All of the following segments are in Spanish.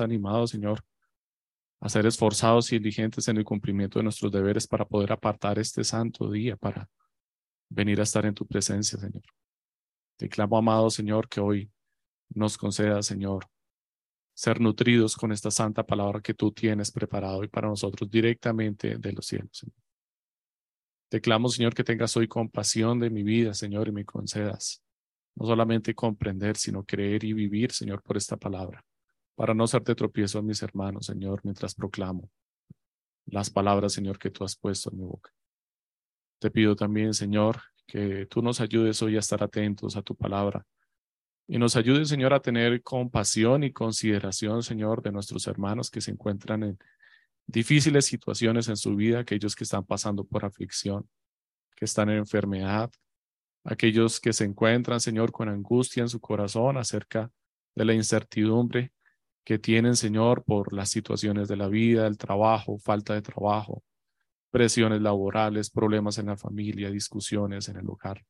animados, Señor, a ser esforzados y diligentes en el cumplimiento de nuestros deberes para poder apartar este santo día para venir a estar en tu presencia, Señor. Te clamo, amado Señor, que hoy nos conceda, Señor, ser nutridos con esta santa palabra que tú tienes preparado y para nosotros directamente de los cielos. Señor. Te clamo, Señor, que tengas hoy compasión de mi vida, Señor, y me concedas no solamente comprender, sino creer y vivir, Señor, por esta palabra, para no hacerte tropiezo a mis hermanos, Señor, mientras proclamo las palabras, Señor, que tú has puesto en mi boca. Te pido también, Señor, que tú nos ayudes hoy a estar atentos a tu palabra y nos ayudes, Señor, a tener compasión y consideración, Señor, de nuestros hermanos que se encuentran en difíciles situaciones en su vida, aquellos que están pasando por aflicción, que están en enfermedad, aquellos que se encuentran, Señor, con angustia en su corazón acerca de la incertidumbre que tienen, Señor, por las situaciones de la vida, el trabajo, falta de trabajo, presiones laborales, problemas en la familia, discusiones en el hogar.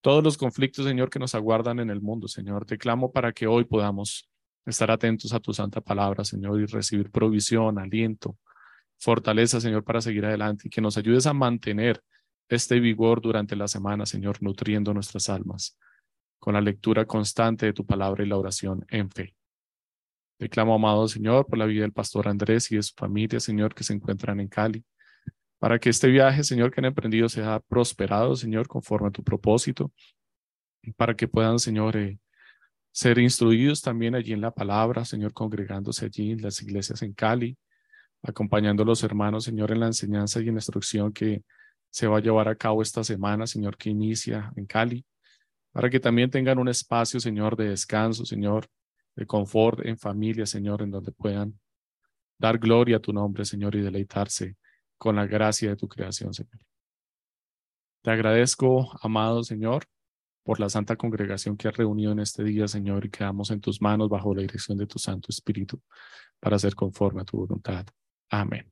Todos los conflictos, Señor, que nos aguardan en el mundo, Señor, te clamo para que hoy podamos estar atentos a tu santa palabra, Señor, y recibir provisión, aliento, fortaleza, Señor, para seguir adelante y que nos ayudes a mantener este vigor durante la semana, Señor, nutriendo nuestras almas con la lectura constante de tu palabra y la oración en fe. Te clamo, amado Señor, por la vida del pastor Andrés y de su familia, Señor, que se encuentran en Cali, para que este viaje, Señor, que han emprendido sea prosperado, Señor, conforme a tu propósito, para que puedan, Señor, eh, ser instruidos también allí en la palabra, Señor, congregándose allí en las iglesias en Cali, acompañando a los hermanos, Señor, en la enseñanza y en la instrucción que se va a llevar a cabo esta semana, Señor, que inicia en Cali, para que también tengan un espacio, Señor, de descanso, Señor, de confort en familia, Señor, en donde puedan dar gloria a tu nombre, Señor, y deleitarse con la gracia de tu creación, Señor. Te agradezco, amado Señor, por la santa congregación que has reunido en este día, Señor, y quedamos en tus manos bajo la dirección de tu Santo Espíritu para ser conforme a tu voluntad. Amén.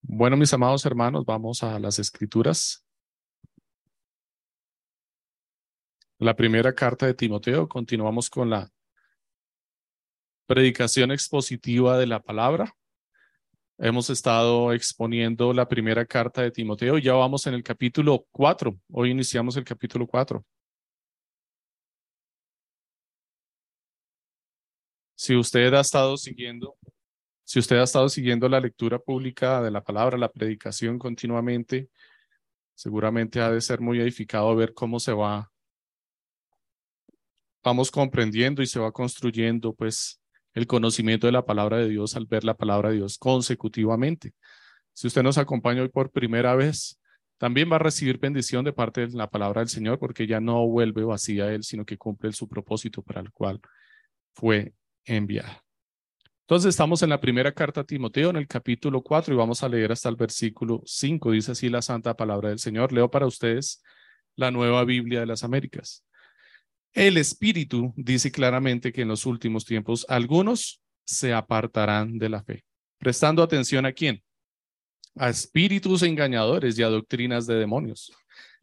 Bueno, mis amados hermanos, vamos a las escrituras. La primera carta de Timoteo, continuamos con la predicación expositiva de la palabra. Hemos estado exponiendo la primera carta de Timoteo, ya vamos en el capítulo 4. Hoy iniciamos el capítulo 4. Si usted ha estado siguiendo si usted ha estado siguiendo la lectura pública de la palabra, la predicación continuamente, seguramente ha de ser muy edificado ver cómo se va, vamos comprendiendo y se va construyendo pues el conocimiento de la palabra de Dios al ver la palabra de Dios consecutivamente. Si usted nos acompaña hoy por primera vez, también va a recibir bendición de parte de la palabra del Señor porque ya no vuelve vacía a Él, sino que cumple su propósito para el cual fue enviada. Entonces estamos en la primera carta a Timoteo, en el capítulo 4, y vamos a leer hasta el versículo 5. Dice así la santa palabra del Señor. Leo para ustedes la nueva Biblia de las Américas. El Espíritu dice claramente que en los últimos tiempos algunos se apartarán de la fe. Prestando atención a quién? A espíritus engañadores y a doctrinas de demonios,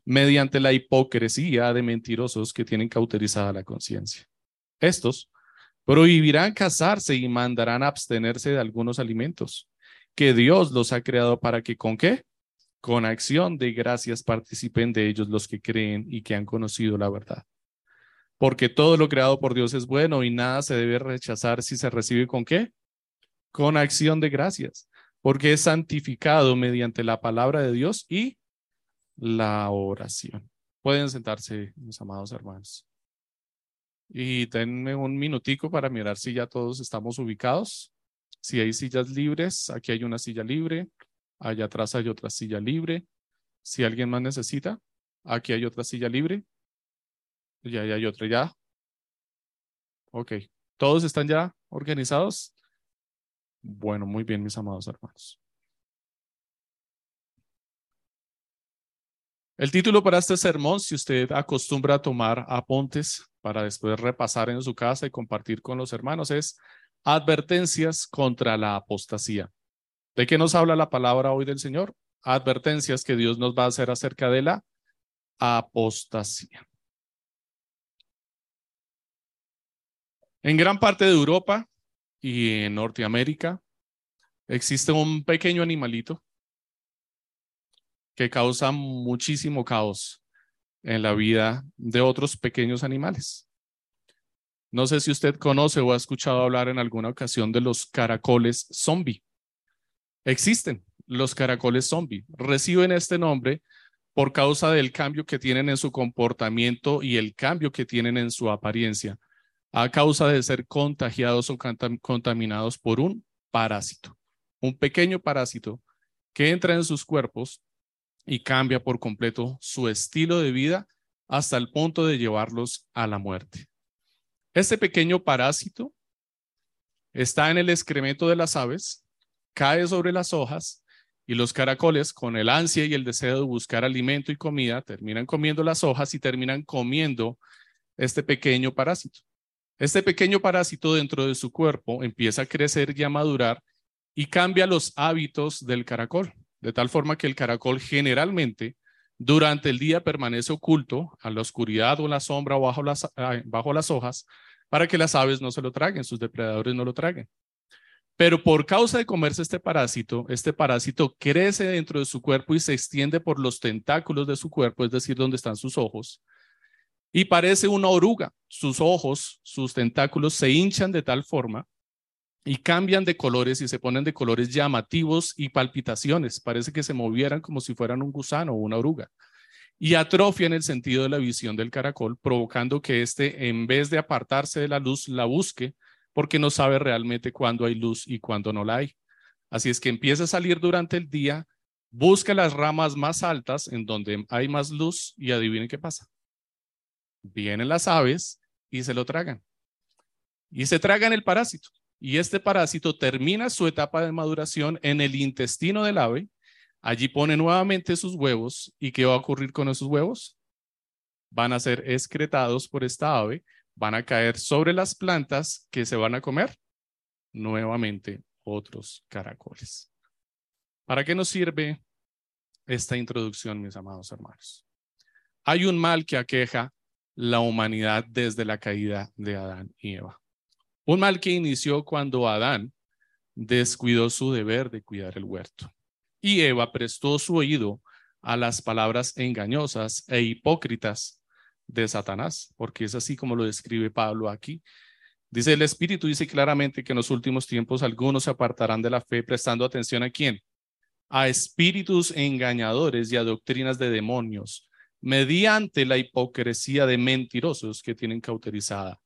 mediante la hipocresía de mentirosos que tienen cauterizada la conciencia. Estos Prohibirán casarse y mandarán abstenerse de algunos alimentos que Dios los ha creado para que con qué? Con acción de gracias participen de ellos los que creen y que han conocido la verdad. Porque todo lo creado por Dios es bueno y nada se debe rechazar si se recibe con qué? Con acción de gracias, porque es santificado mediante la palabra de Dios y la oración. Pueden sentarse, mis amados hermanos. Y denme un minutico para mirar si ya todos estamos ubicados. Si hay sillas libres, aquí hay una silla libre. Allá atrás hay otra silla libre. Si alguien más necesita, aquí hay otra silla libre. Y ahí hay otra ya. Ok. ¿Todos están ya organizados? Bueno, muy bien, mis amados hermanos. El título para este sermón, si usted acostumbra a tomar apuntes para después repasar en su casa y compartir con los hermanos, es Advertencias contra la apostasía. ¿De qué nos habla la palabra hoy del Señor? Advertencias que Dios nos va a hacer acerca de la apostasía. En gran parte de Europa y en Norteamérica existe un pequeño animalito que causa muchísimo caos en la vida de otros pequeños animales. No sé si usted conoce o ha escuchado hablar en alguna ocasión de los caracoles zombie. Existen los caracoles zombie. Reciben este nombre por causa del cambio que tienen en su comportamiento y el cambio que tienen en su apariencia, a causa de ser contagiados o contaminados por un parásito, un pequeño parásito que entra en sus cuerpos y cambia por completo su estilo de vida hasta el punto de llevarlos a la muerte. Este pequeño parásito está en el excremento de las aves, cae sobre las hojas y los caracoles, con el ansia y el deseo de buscar alimento y comida, terminan comiendo las hojas y terminan comiendo este pequeño parásito. Este pequeño parásito dentro de su cuerpo empieza a crecer y a madurar y cambia los hábitos del caracol, de tal forma que el caracol generalmente durante el día permanece oculto a la oscuridad o la sombra o bajo las, bajo las hojas para que las aves no se lo traguen, sus depredadores no lo traguen. Pero por causa de comerse este parásito, este parásito crece dentro de su cuerpo y se extiende por los tentáculos de su cuerpo, es decir, donde están sus ojos, y parece una oruga. Sus ojos, sus tentáculos se hinchan de tal forma y cambian de colores y se ponen de colores llamativos y palpitaciones. Parece que se movieran como si fueran un gusano o una oruga. Y atrofian el sentido de la visión del caracol, provocando que éste, en vez de apartarse de la luz, la busque porque no sabe realmente cuándo hay luz y cuándo no la hay. Así es que empieza a salir durante el día, busca las ramas más altas en donde hay más luz y adivinen qué pasa. Vienen las aves y se lo tragan. Y se tragan el parásito. Y este parásito termina su etapa de maduración en el intestino del ave. Allí pone nuevamente sus huevos. ¿Y qué va a ocurrir con esos huevos? Van a ser excretados por esta ave van a caer sobre las plantas que se van a comer nuevamente otros caracoles. ¿Para qué nos sirve esta introducción, mis amados hermanos? Hay un mal que aqueja la humanidad desde la caída de Adán y Eva. Un mal que inició cuando Adán descuidó su deber de cuidar el huerto y Eva prestó su oído a las palabras engañosas e hipócritas de Satanás, porque es así como lo describe Pablo aquí. Dice el Espíritu, dice claramente que en los últimos tiempos algunos se apartarán de la fe prestando atención a quién? A espíritus engañadores y a doctrinas de demonios, mediante la hipocresía de mentirosos que tienen cauterizada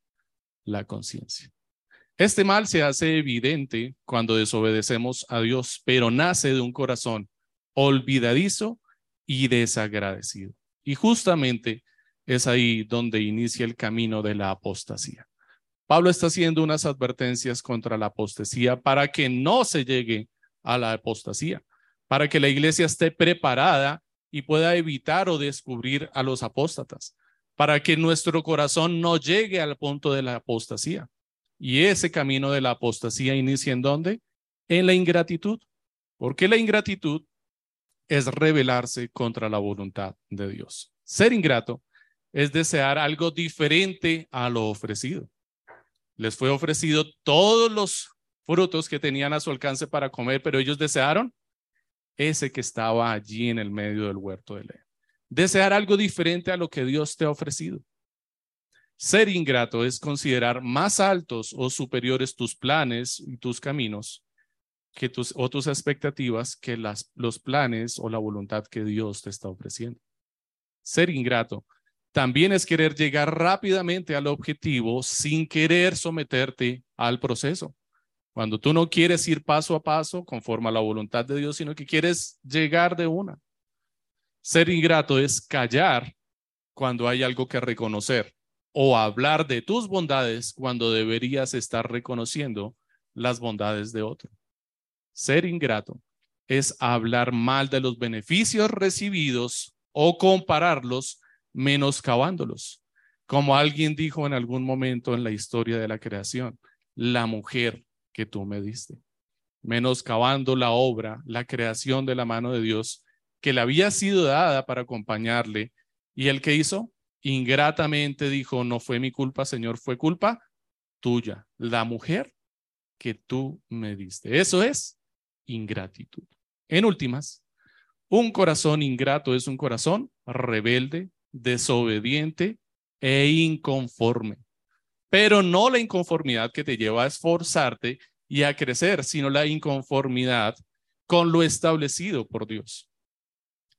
la conciencia. Este mal se hace evidente cuando desobedecemos a Dios, pero nace de un corazón olvidadizo y desagradecido. Y justamente es ahí donde inicia el camino de la apostasía. Pablo está haciendo unas advertencias contra la apostasía para que no se llegue a la apostasía, para que la iglesia esté preparada y pueda evitar o descubrir a los apóstatas, para que nuestro corazón no llegue al punto de la apostasía. Y ese camino de la apostasía inicia en dónde? En la ingratitud. Porque la ingratitud es rebelarse contra la voluntad de Dios. Ser ingrato es desear algo diferente a lo ofrecido. Les fue ofrecido todos los frutos que tenían a su alcance para comer, pero ellos desearon ese que estaba allí en el medio del huerto de Edén. Desear algo diferente a lo que Dios te ha ofrecido. Ser ingrato es considerar más altos o superiores tus planes y tus caminos que tus, o tus expectativas que los planes o la voluntad que Dios te está ofreciendo. Ser ingrato también es querer llegar rápidamente al objetivo sin querer someterte al proceso. Cuando tú no quieres ir paso a paso conforme a la voluntad de Dios, sino que quieres llegar de una. Ser ingrato es callar cuando hay algo que reconocer o hablar de tus bondades cuando deberías estar reconociendo las bondades de otro. Ser ingrato es hablar mal de los beneficios recibidos o compararlos menoscabándolos. Como alguien dijo en algún momento en la historia de la creación, la mujer que tú me diste, menoscabando la obra, la creación de la mano de Dios que le había sido dada para acompañarle. ¿Y el que hizo? Ingratamente dijo, no fue mi culpa, Señor, fue culpa tuya. La mujer que tú me diste. Eso es ingratitud. En últimas, un corazón ingrato es un corazón rebelde, desobediente e inconforme. Pero no la inconformidad que te lleva a esforzarte y a crecer, sino la inconformidad con lo establecido por Dios.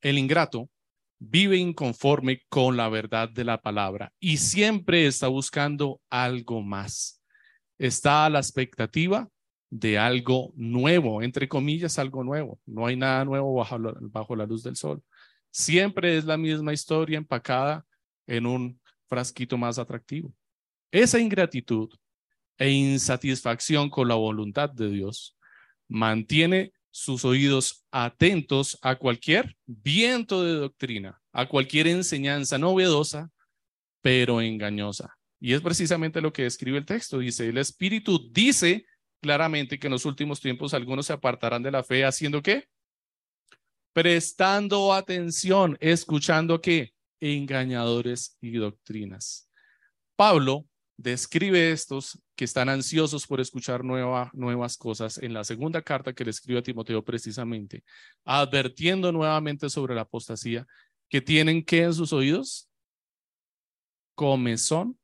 El ingrato vive inconforme con la verdad de la palabra y siempre está buscando algo más. Está a la expectativa de algo nuevo, entre comillas, algo nuevo. No hay nada nuevo bajo bajo la luz del sol. Siempre es la misma historia empacada en un frasquito más atractivo. Esa ingratitud e insatisfacción con la voluntad de Dios mantiene sus oídos atentos a cualquier viento de doctrina, a cualquier enseñanza novedosa, pero engañosa. Y es precisamente lo que escribe el texto. Dice, el Espíritu dice claramente que en los últimos tiempos algunos se apartarán de la fe haciendo qué? Prestando atención, escuchando qué? Engañadores y doctrinas. Pablo describe estos que están ansiosos por escuchar nuevas cosas en la segunda carta que le escribe a Timoteo precisamente, advirtiendo nuevamente sobre la apostasía, que tienen que en sus oídos comezón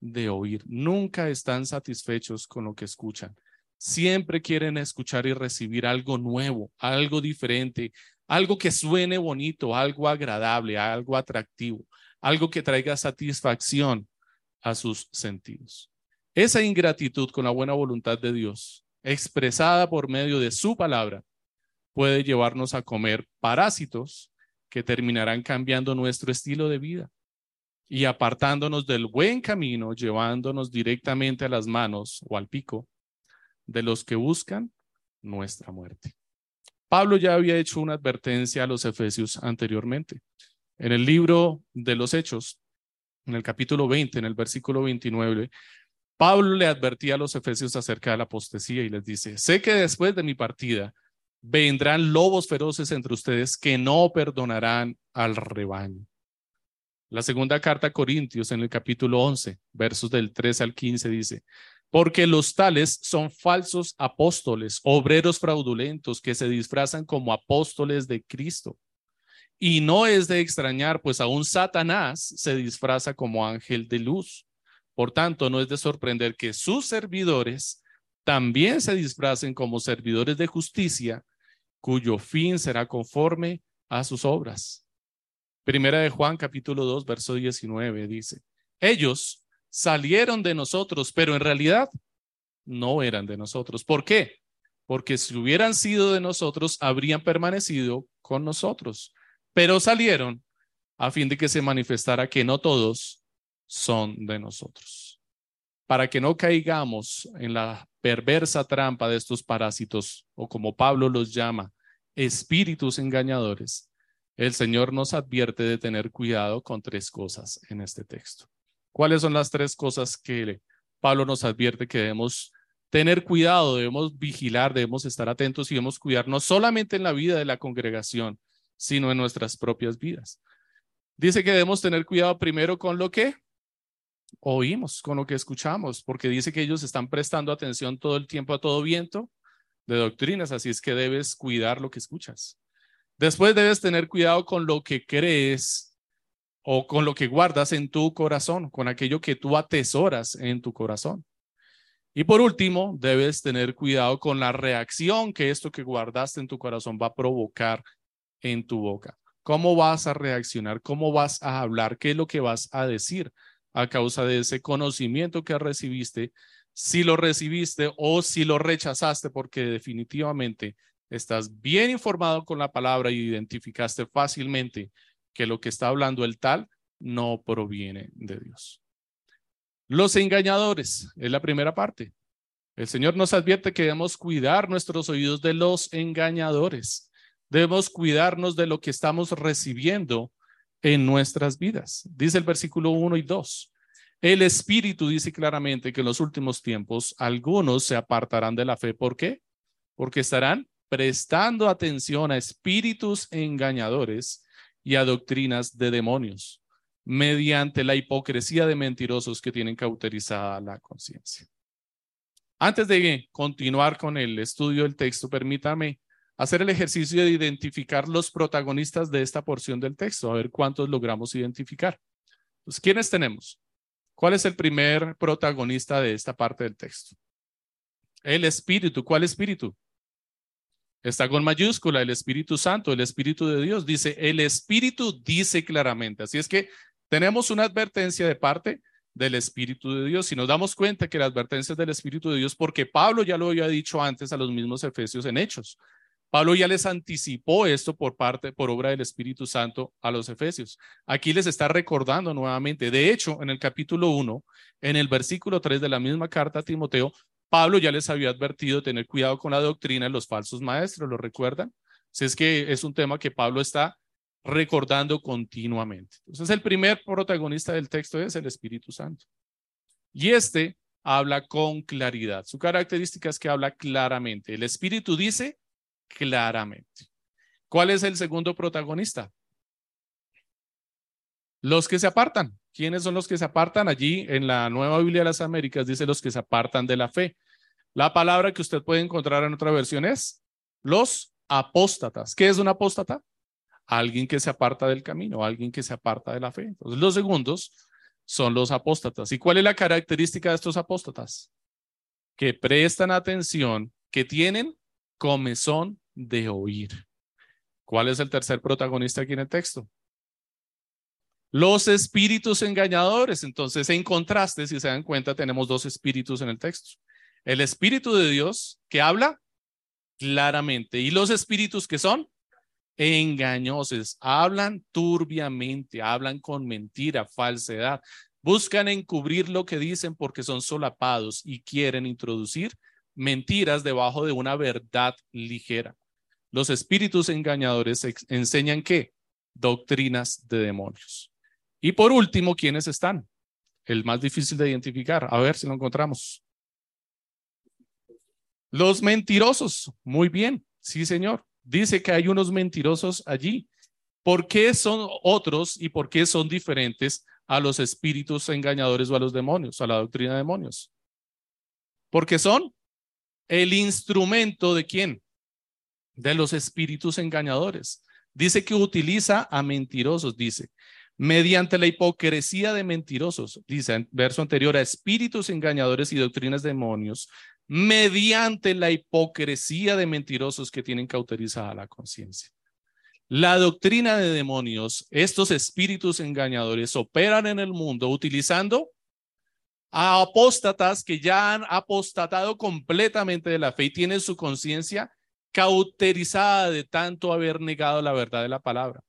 de oír. Nunca están satisfechos con lo que escuchan. Siempre quieren escuchar y recibir algo nuevo, algo diferente, algo que suene bonito, algo agradable, algo atractivo, algo que traiga satisfacción a sus sentidos. Esa ingratitud con la buena voluntad de Dios, expresada por medio de su palabra, puede llevarnos a comer parásitos que terminarán cambiando nuestro estilo de vida y apartándonos del buen camino, llevándonos directamente a las manos o al pico de los que buscan nuestra muerte. Pablo ya había hecho una advertencia a los efesios anteriormente. En el libro de los Hechos, en el capítulo 20, en el versículo 29, Pablo le advertía a los efesios acerca de la apostasía y les dice, sé que después de mi partida vendrán lobos feroces entre ustedes que no perdonarán al rebaño. La segunda carta a Corintios en el capítulo 11, versos del 13 al 15 dice, porque los tales son falsos apóstoles, obreros fraudulentos que se disfrazan como apóstoles de Cristo. Y no es de extrañar, pues aún Satanás se disfraza como ángel de luz. Por tanto, no es de sorprender que sus servidores también se disfracen como servidores de justicia, cuyo fin será conforme a sus obras. Primera de Juan capítulo 2, verso 19 dice, ellos salieron de nosotros, pero en realidad no eran de nosotros. ¿Por qué? Porque si hubieran sido de nosotros, habrían permanecido con nosotros pero salieron a fin de que se manifestara que no todos son de nosotros. Para que no caigamos en la perversa trampa de estos parásitos, o como Pablo los llama, espíritus engañadores, el Señor nos advierte de tener cuidado con tres cosas en este texto. ¿Cuáles son las tres cosas que Pablo nos advierte que debemos tener cuidado, debemos vigilar, debemos estar atentos y debemos cuidar no solamente en la vida de la congregación, sino en nuestras propias vidas. Dice que debemos tener cuidado primero con lo que oímos, con lo que escuchamos, porque dice que ellos están prestando atención todo el tiempo a todo viento de doctrinas, así es que debes cuidar lo que escuchas. Después debes tener cuidado con lo que crees o con lo que guardas en tu corazón, con aquello que tú atesoras en tu corazón. Y por último, debes tener cuidado con la reacción que esto que guardaste en tu corazón va a provocar en tu boca. ¿Cómo vas a reaccionar? ¿Cómo vas a hablar? ¿Qué es lo que vas a decir a causa de ese conocimiento que recibiste? Si lo recibiste o si lo rechazaste, porque definitivamente estás bien informado con la palabra y identificaste fácilmente que lo que está hablando el tal no proviene de Dios. Los engañadores es la primera parte. El Señor nos advierte que debemos cuidar nuestros oídos de los engañadores. Debemos cuidarnos de lo que estamos recibiendo en nuestras vidas. Dice el versículo 1 y 2. El Espíritu dice claramente que en los últimos tiempos algunos se apartarán de la fe. ¿Por qué? Porque estarán prestando atención a espíritus engañadores y a doctrinas de demonios, mediante la hipocresía de mentirosos que tienen cauterizada la conciencia. Antes de continuar con el estudio del texto, permítame hacer el ejercicio de identificar los protagonistas de esta porción del texto, a ver cuántos logramos identificar. Pues, ¿quiénes tenemos? ¿Cuál es el primer protagonista de esta parte del texto? El Espíritu. ¿Cuál Espíritu? Está con mayúscula, el Espíritu Santo, el Espíritu de Dios. Dice, el Espíritu dice claramente. Así es que tenemos una advertencia de parte del Espíritu de Dios. Si nos damos cuenta que la advertencia es del Espíritu de Dios, porque Pablo ya lo había dicho antes a los mismos efesios en Hechos. Pablo ya les anticipó esto por parte, por obra del Espíritu Santo a los efesios. Aquí les está recordando nuevamente. De hecho, en el capítulo 1, en el versículo 3 de la misma carta a Timoteo, Pablo ya les había advertido tener cuidado con la doctrina de los falsos maestros, ¿lo recuerdan? Si es que es un tema que Pablo está recordando continuamente. Entonces, el primer protagonista del texto es el Espíritu Santo. Y este habla con claridad. Su característica es que habla claramente. El Espíritu dice claramente. ¿Cuál es el segundo protagonista? Los que se apartan. ¿Quiénes son los que se apartan? Allí en la Nueva Biblia de las Américas dice los que se apartan de la fe. La palabra que usted puede encontrar en otra versión es los apóstatas. ¿Qué es un apóstata? Alguien que se aparta del camino, alguien que se aparta de la fe. Entonces, los segundos son los apóstatas. ¿Y cuál es la característica de estos apóstatas? Que prestan atención, que tienen comezón de oír. ¿Cuál es el tercer protagonista aquí en el texto? Los espíritus engañadores. Entonces, en contraste, si se dan cuenta, tenemos dos espíritus en el texto. El espíritu de Dios que habla claramente y los espíritus que son engañosos, hablan turbiamente, hablan con mentira, falsedad, buscan encubrir lo que dicen porque son solapados y quieren introducir mentiras debajo de una verdad ligera. Los espíritus engañadores enseñan qué? Doctrinas de demonios. Y por último, ¿quiénes están? El más difícil de identificar. A ver si lo encontramos. Los mentirosos. Muy bien. Sí, señor. Dice que hay unos mentirosos allí. ¿Por qué son otros y por qué son diferentes a los espíritus engañadores o a los demonios, a la doctrina de demonios? Porque son el instrumento de quién? De los espíritus engañadores. Dice que utiliza a mentirosos, dice mediante la hipocresía de mentirosos, dice en verso anterior, a espíritus engañadores y doctrinas de demonios, mediante la hipocresía de mentirosos que tienen cauterizada la conciencia. La doctrina de demonios, estos espíritus engañadores operan en el mundo utilizando a apóstatas que ya han apostatado completamente de la fe y tienen su conciencia cauterizada de tanto haber negado la verdad de la palabra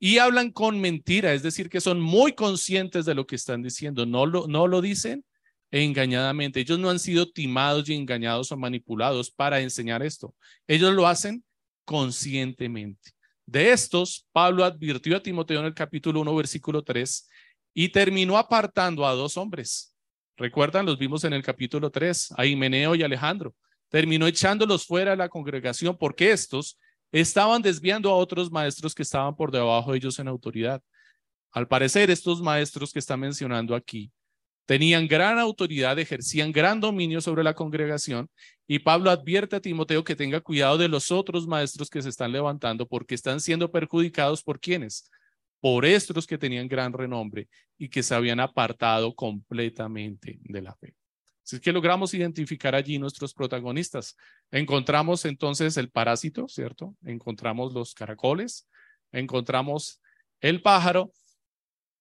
y hablan con mentira, es decir, que son muy conscientes de lo que están diciendo, no lo, no lo dicen engañadamente. Ellos no han sido timados y engañados o manipulados para enseñar esto. Ellos lo hacen conscientemente. De estos, Pablo advirtió a Timoteo en el capítulo 1, versículo 3, y terminó apartando a dos hombres. Recuerdan, los vimos en el capítulo 3, a Himeneo y Alejandro. Terminó echándolos fuera de la congregación porque estos estaban desviando a otros maestros que estaban por debajo de ellos en autoridad. Al parecer, estos maestros que está mencionando aquí tenían gran autoridad, ejercían gran dominio sobre la congregación y Pablo advierte a Timoteo que tenga cuidado de los otros maestros que se están levantando porque están siendo perjudicados por quienes, por estos que tenían gran renombre y que se habían apartado completamente de la fe. Es que logramos identificar allí nuestros protagonistas, encontramos entonces el parásito, ¿cierto? Encontramos los caracoles, encontramos el pájaro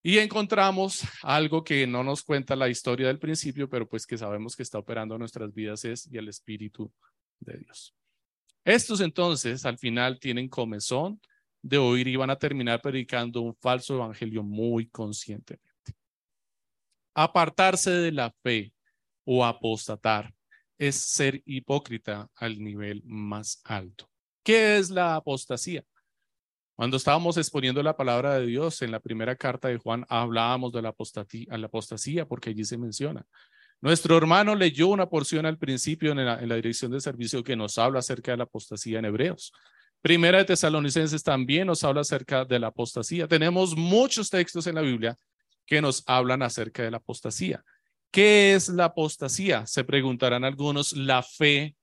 y encontramos algo que no nos cuenta la historia del principio, pero pues que sabemos que está operando nuestras vidas es y el Espíritu de Dios. Estos entonces al final tienen comezón de oír y van a terminar predicando un falso evangelio muy conscientemente. Apartarse de la fe o apostatar. Es ser hipócrita al nivel más alto. ¿Qué es la apostasía? Cuando estábamos exponiendo la palabra de Dios en la primera carta de Juan, hablábamos de la apostasía, la apostasía porque allí se menciona. Nuestro hermano leyó una porción al principio en la, en la, dirección de servicio que nos habla acerca de la apostasía en Hebreos. Primera de Tesalonicenses también nos habla acerca de la apostasía. Tenemos muchos textos en la Biblia que nos hablan acerca de la apostasía. ¿Qué es la apostasía? Se preguntarán algunos. La fe,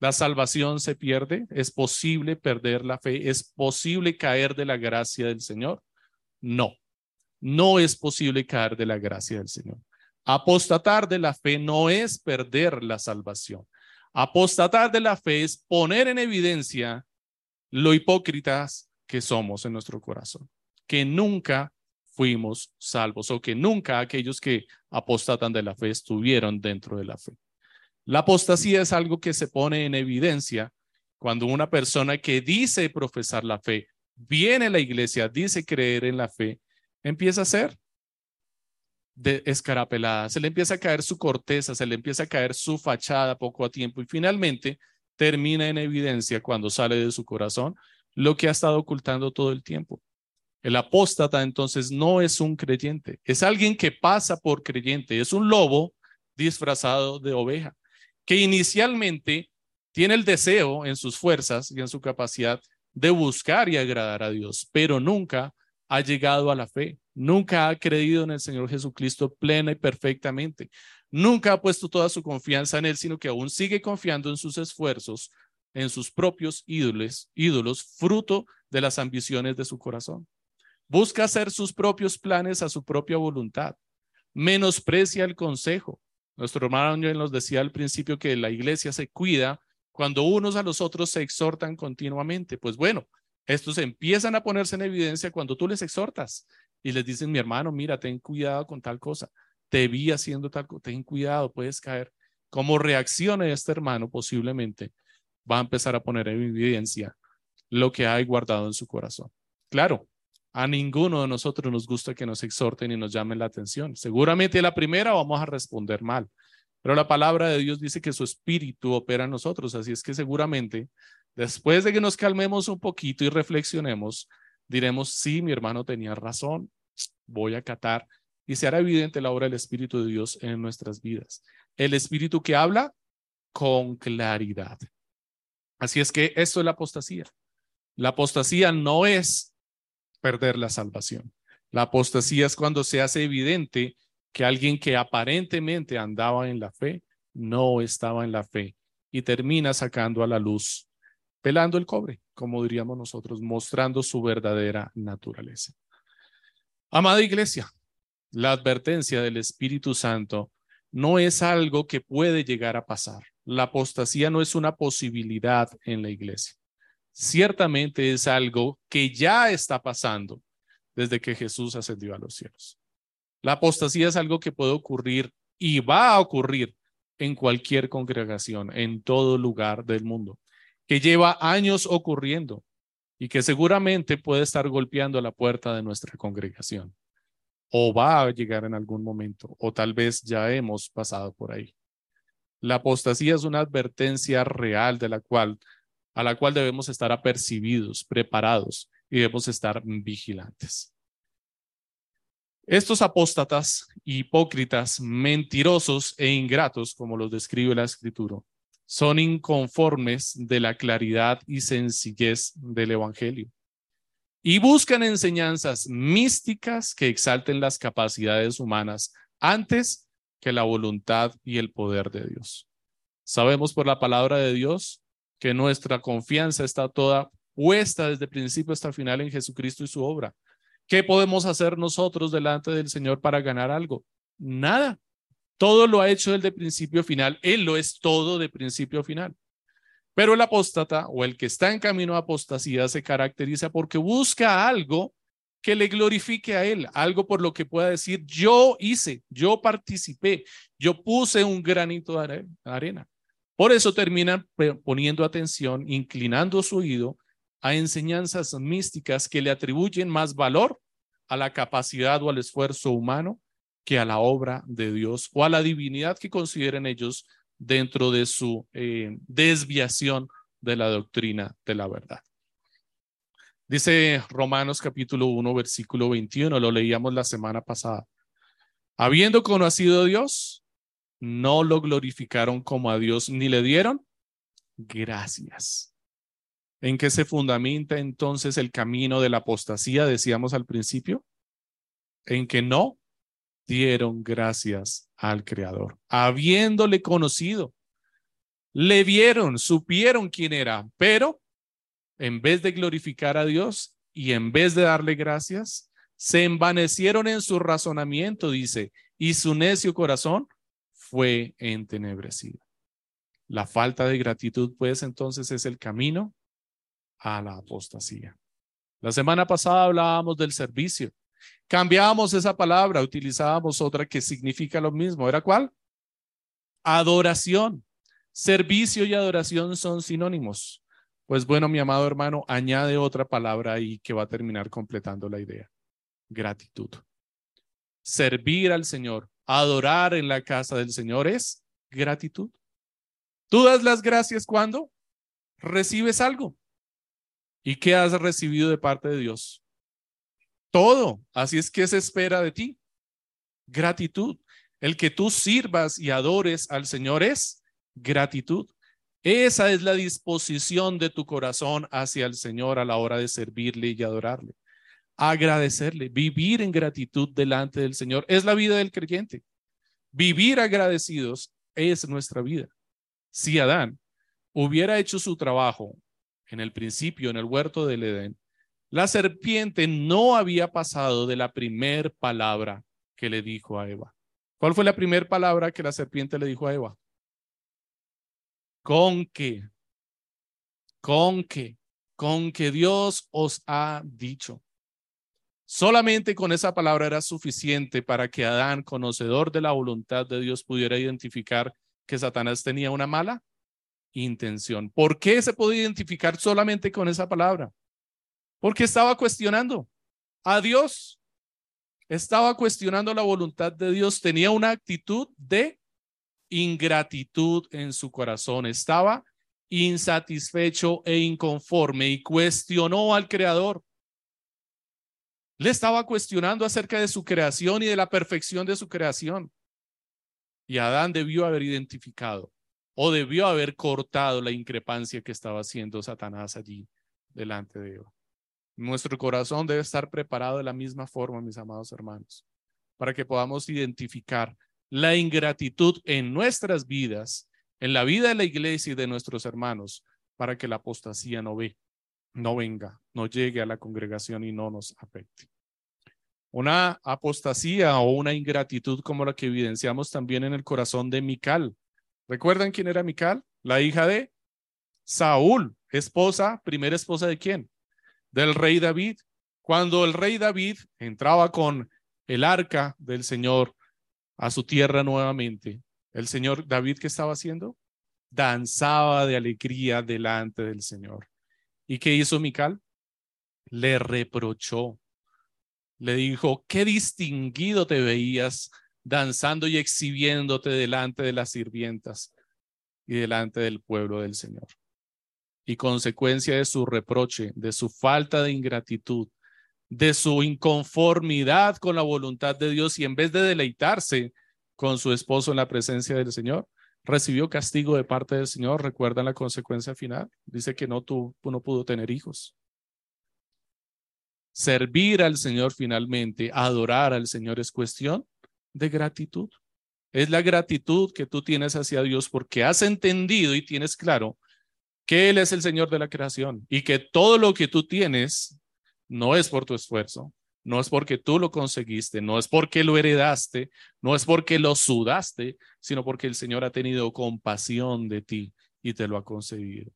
la salvación se pierde. ¿Es posible perder la fe? ¿Es posible caer de la gracia del Señor? No, no es posible caer de la gracia del Señor. Apostatar de la fe no es perder la salvación. Apostatar de la fe es poner en evidencia lo hipócritas que somos en nuestro corazón, que nunca fuimos salvos o que nunca aquellos que apostatan de la fe estuvieron dentro de la fe. La apostasía es algo que se pone en evidencia cuando una persona que dice profesar la fe, viene a la iglesia, dice creer en la fe, empieza a ser de escarapelada, se le empieza a caer su corteza, se le empieza a caer su fachada poco a tiempo y finalmente termina en evidencia cuando sale de su corazón lo que ha estado ocultando todo el tiempo. El apóstata entonces no es un creyente, es alguien que pasa por creyente, es un lobo disfrazado de oveja, que inicialmente tiene el deseo en sus fuerzas y en su capacidad de buscar y agradar a Dios, pero nunca ha llegado a la fe, nunca ha creído en el Señor Jesucristo plena y perfectamente, nunca ha puesto toda su confianza en Él, sino que aún sigue confiando en sus esfuerzos, en sus propios ídolos, ídolos, fruto de las ambiciones de su corazón. Busca hacer sus propios planes a su propia voluntad. Menosprecia el consejo. Nuestro hermano nos decía al principio que la iglesia se cuida cuando unos a los otros se exhortan continuamente. Pues bueno, estos empiezan a ponerse en evidencia cuando tú les exhortas y les dicen, mi hermano, mira, ten cuidado con tal cosa, te vi haciendo tal cosa, ten cuidado, puedes caer. Como reaccione este hermano, posiblemente va a empezar a poner en evidencia lo que hay guardado en su corazón. Claro, a ninguno de nosotros nos gusta que nos exhorten y nos llamen la atención. Seguramente la primera vamos a responder mal, pero la palabra de Dios dice que su espíritu opera en nosotros, así es que seguramente Después de que nos calmemos un poquito y reflexionemos, diremos, sí, mi hermano tenía razón, voy a catar y se hará evidente la obra del Espíritu de Dios en nuestras vidas. El Espíritu que habla con claridad. Así es que esto es la apostasía. La apostasía no es perder la salvación. La apostasía es cuando se hace evidente que alguien que aparentemente andaba en la fe no estaba en la fe y termina sacando a la luz pelando el cobre, como diríamos nosotros, mostrando su verdadera naturaleza. Amada iglesia, la advertencia del Espíritu Santo no es algo que puede llegar a pasar. La apostasía no es una posibilidad en la iglesia. Ciertamente es algo que ya está pasando desde que Jesús ascendió a los cielos. La apostasía es algo que puede ocurrir y va a ocurrir en cualquier congregación, en todo lugar del mundo que lleva años ocurriendo y que seguramente puede estar golpeando la puerta de nuestra congregación. O va a llegar en algún momento, o tal vez ya hemos pasado por ahí. La apostasía es una advertencia real de la cual, a la cual debemos estar apercibidos, preparados y debemos estar vigilantes. Estos apóstatas, hipócritas, mentirosos e ingratos, como los describe la escritura, son inconformes de la claridad y sencillez del Evangelio y buscan enseñanzas místicas que exalten las capacidades humanas antes que la voluntad y el poder de Dios. Sabemos por la palabra de Dios que nuestra confianza está toda puesta desde principio hasta final en Jesucristo y su obra. ¿Qué podemos hacer nosotros delante del Señor para ganar algo? Nada. Todo lo ha hecho él de principio a final. Él lo es todo de principio a final. Pero el apóstata o el que está en camino a apostasía se caracteriza porque busca algo que le glorifique a él, algo por lo que pueda decir, yo hice, yo participé, yo puse un granito de arena. Por eso terminan poniendo atención, inclinando su oído a enseñanzas místicas que le atribuyen más valor a la capacidad o al esfuerzo humano que a la obra de Dios o a la divinidad que consideren ellos dentro de su eh, desviación de la doctrina de la verdad. Dice Romanos capítulo 1, versículo 21, lo leíamos la semana pasada. Habiendo conocido a Dios, no lo glorificaron como a Dios ni le dieron gracias. ¿En qué se fundamenta entonces el camino de la apostasía, decíamos al principio? En que no dieron gracias al Creador, habiéndole conocido. Le vieron, supieron quién era, pero en vez de glorificar a Dios y en vez de darle gracias, se envanecieron en su razonamiento, dice, y su necio corazón fue entenebrecido. La falta de gratitud, pues, entonces es el camino a la apostasía. La semana pasada hablábamos del servicio. Cambiábamos esa palabra, utilizábamos otra que significa lo mismo. ¿Era cuál? Adoración. Servicio y adoración son sinónimos. Pues bueno, mi amado hermano, añade otra palabra ahí que va a terminar completando la idea. Gratitud. Servir al Señor, adorar en la casa del Señor es gratitud. Tú das las gracias cuando recibes algo. ¿Y qué has recibido de parte de Dios? Todo. Así es que se espera de ti. Gratitud. El que tú sirvas y adores al Señor es gratitud. Esa es la disposición de tu corazón hacia el Señor a la hora de servirle y adorarle. Agradecerle, vivir en gratitud delante del Señor es la vida del creyente. Vivir agradecidos es nuestra vida. Si Adán hubiera hecho su trabajo en el principio, en el huerto del Edén, la serpiente no había pasado de la primer palabra que le dijo a Eva. ¿Cuál fue la primera palabra que la serpiente le dijo a Eva? Con que, con que, con que Dios os ha dicho. Solamente con esa palabra era suficiente para que Adán, conocedor de la voluntad de Dios, pudiera identificar que Satanás tenía una mala intención. ¿Por qué se puede identificar solamente con esa palabra? Porque estaba cuestionando a Dios. Estaba cuestionando la voluntad de Dios. Tenía una actitud de ingratitud en su corazón. Estaba insatisfecho e inconforme y cuestionó al Creador. Le estaba cuestionando acerca de su creación y de la perfección de su creación. Y Adán debió haber identificado o debió haber cortado la increpancia que estaba haciendo Satanás allí delante de Eva. Nuestro corazón debe estar preparado de la misma forma, mis amados hermanos, para que podamos identificar la ingratitud en nuestras vidas, en la vida de la iglesia y de nuestros hermanos, para que la apostasía no, ve, no venga, no llegue a la congregación y no nos afecte. Una apostasía o una ingratitud como la que evidenciamos también en el corazón de Mical. ¿Recuerdan quién era Mical? La hija de Saúl, esposa, primera esposa de quién? Del rey David. Cuando el rey David entraba con el arca del Señor a su tierra nuevamente, el Señor David, ¿qué estaba haciendo? Danzaba de alegría delante del Señor. ¿Y qué hizo Mical? Le reprochó le dijo, qué distinguido te veías danzando y exhibiéndote delante de las sirvientas y delante del pueblo del Señor. Y consecuencia de su reproche, de su falta de ingratitud, de su inconformidad con la voluntad de Dios y en vez de deleitarse con su esposo en la presencia del Señor, recibió castigo de parte del Señor. ¿Recuerdan la consecuencia final? Dice que no, tuvo, no pudo tener hijos servir al Señor finalmente, adorar al Señor es cuestión de gratitud. Es la gratitud que tú tienes hacia Dios porque has entendido y tienes claro que Él es el Señor de la creación y que todo lo que tú tienes no es por tu esfuerzo, no es porque tú lo conseguiste, no es porque lo heredaste, no es porque lo sudaste, sino porque el Señor ha tenido compasión de ti y te lo ha concedido.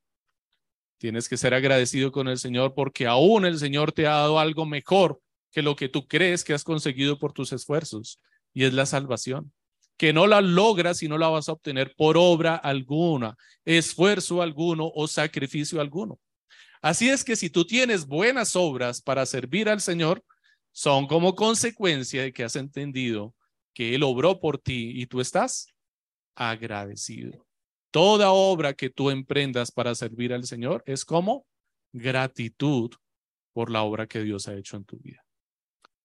Tienes que ser agradecido con el Señor porque aún el Señor te ha dado algo mejor que lo que tú crees que has conseguido por tus esfuerzos y es la salvación, que no la logras y no la vas a obtener por obra alguna, esfuerzo alguno o sacrificio alguno. Así es que si tú tienes buenas obras para servir al Señor, son como consecuencia de que has entendido que Él obró por ti y tú estás agradecido. Toda obra que tú emprendas para servir al Señor es como gratitud por la obra que Dios ha hecho en tu vida.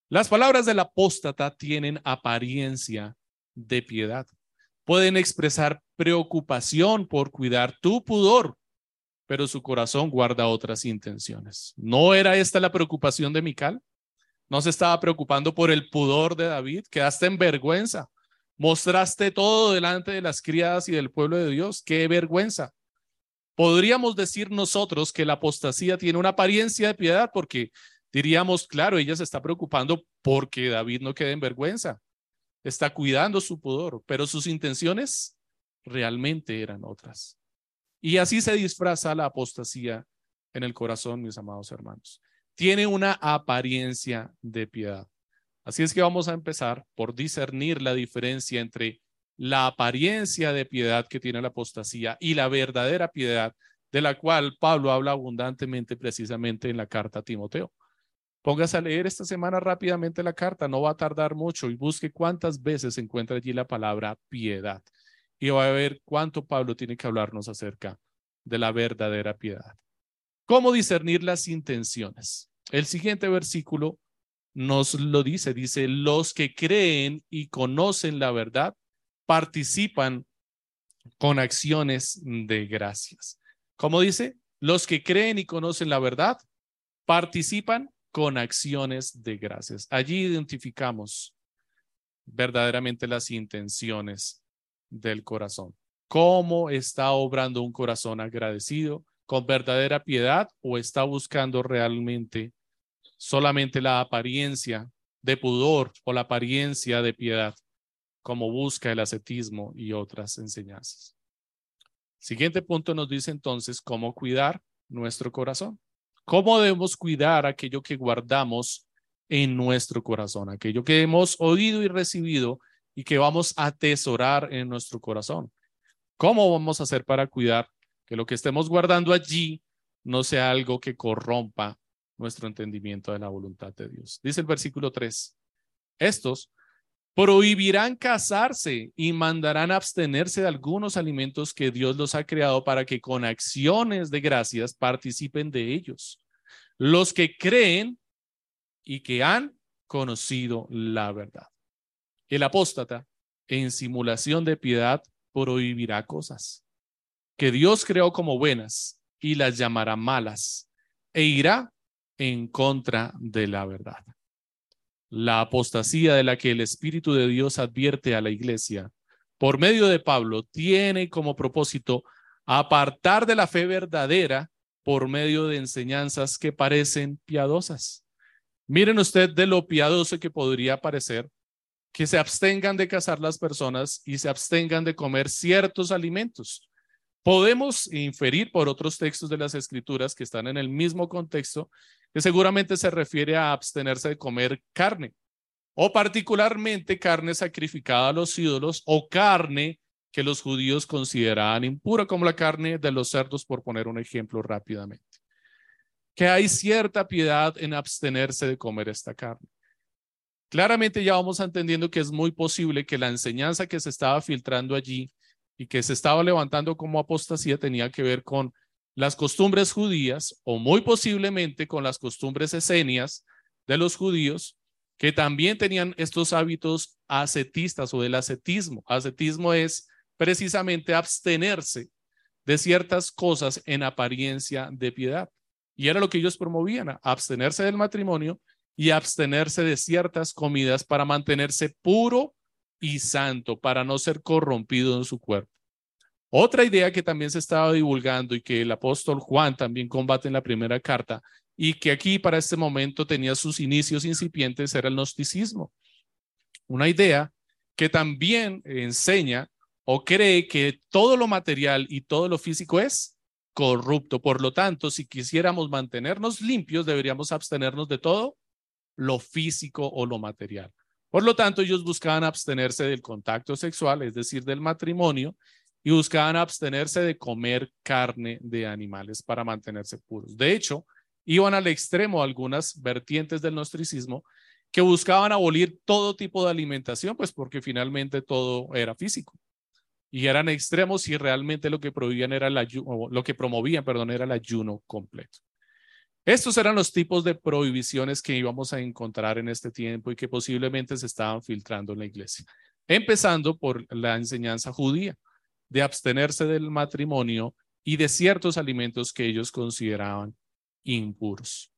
Las palabras del apóstata tienen apariencia de piedad. Pueden expresar preocupación por cuidar tu pudor, pero su corazón guarda otras intenciones. ¿No era esta la preocupación de Mical? No se estaba preocupando por el pudor de David. Quedaste en vergüenza. Mostraste todo delante de las criadas y del pueblo de Dios. Qué vergüenza. Podríamos decir nosotros que la apostasía tiene una apariencia de piedad porque diríamos, claro, ella se está preocupando porque David no quede en vergüenza. Está cuidando su pudor, pero sus intenciones realmente eran otras. Y así se disfraza la apostasía en el corazón, mis amados hermanos. Tiene una apariencia de piedad. Así es que vamos a empezar por discernir la diferencia entre la apariencia de piedad que tiene la apostasía y la verdadera piedad de la cual Pablo habla abundantemente precisamente en la carta a Timoteo. Póngase a leer esta semana rápidamente la carta, no va a tardar mucho y busque cuántas veces se encuentra allí la palabra piedad. Y va a ver cuánto Pablo tiene que hablarnos acerca de la verdadera piedad. ¿Cómo discernir las intenciones? El siguiente versículo nos lo dice, dice, los que creen y conocen la verdad participan con acciones de gracias. ¿Cómo dice? Los que creen y conocen la verdad participan con acciones de gracias. Allí identificamos verdaderamente las intenciones del corazón. ¿Cómo está obrando un corazón agradecido con verdadera piedad o está buscando realmente solamente la apariencia de pudor o la apariencia de piedad, como busca el ascetismo y otras enseñanzas? Siguiente punto nos dice entonces cómo cuidar nuestro corazón. ¿Cómo debemos cuidar aquello que guardamos en nuestro corazón? Aquello que hemos oído y recibido y que vamos a atesorar en nuestro corazón. ¿Cómo vamos a hacer para cuidar que lo que estemos guardando allí no sea algo que corrompa nuestro entendimiento de la voluntad de Dios? Dice el versículo 3. Estos prohibirán casarse y mandarán abstenerse de algunos alimentos que Dios los ha creado para que con acciones de gracias participen de ellos. Los que creen y que han conocido la verdad. El apóstata, en simulación de piedad, prohibirá cosas que Dios creó como buenas y las llamará malas e irá en contra de la verdad la apostasía de la que el Espíritu de Dios advierte a la iglesia por medio de Pablo tiene como propósito apartar de la fe verdadera por medio de enseñanzas que parecen piadosas. Miren usted de lo piadoso que podría parecer que se abstengan de cazar las personas y se abstengan de comer ciertos alimentos. Podemos inferir por otros textos de las escrituras que están en el mismo contexto que seguramente se refiere a abstenerse de comer carne, o particularmente carne sacrificada a los ídolos o carne que los judíos consideraban impura, como la carne de los cerdos, por poner un ejemplo rápidamente. Que hay cierta piedad en abstenerse de comer esta carne. Claramente ya vamos entendiendo que es muy posible que la enseñanza que se estaba filtrando allí y que se estaba levantando como apostasía tenía que ver con las costumbres judías o muy posiblemente con las costumbres esenias de los judíos que también tenían estos hábitos ascetistas o del ascetismo. Ascetismo es precisamente abstenerse de ciertas cosas en apariencia de piedad. Y era lo que ellos promovían, abstenerse del matrimonio y abstenerse de ciertas comidas para mantenerse puro y santo, para no ser corrompido en su cuerpo. Otra idea que también se estaba divulgando y que el apóstol Juan también combate en la primera carta y que aquí para este momento tenía sus inicios incipientes era el gnosticismo. Una idea que también enseña o cree que todo lo material y todo lo físico es corrupto. Por lo tanto, si quisiéramos mantenernos limpios, deberíamos abstenernos de todo lo físico o lo material. Por lo tanto, ellos buscaban abstenerse del contacto sexual, es decir, del matrimonio, y buscaban abstenerse de comer carne de animales para mantenerse puros. De hecho, iban al extremo algunas vertientes del nostricismo que buscaban abolir todo tipo de alimentación, pues porque finalmente todo era físico. Y eran extremos y realmente lo que promovían era el lo que promovían, perdón, era el ayuno completo. Estos eran los tipos de prohibiciones que íbamos a encontrar en este tiempo y que posiblemente se estaban filtrando en la iglesia, empezando por la enseñanza judía de abstenerse del matrimonio y de ciertos alimentos que ellos consideraban impuros.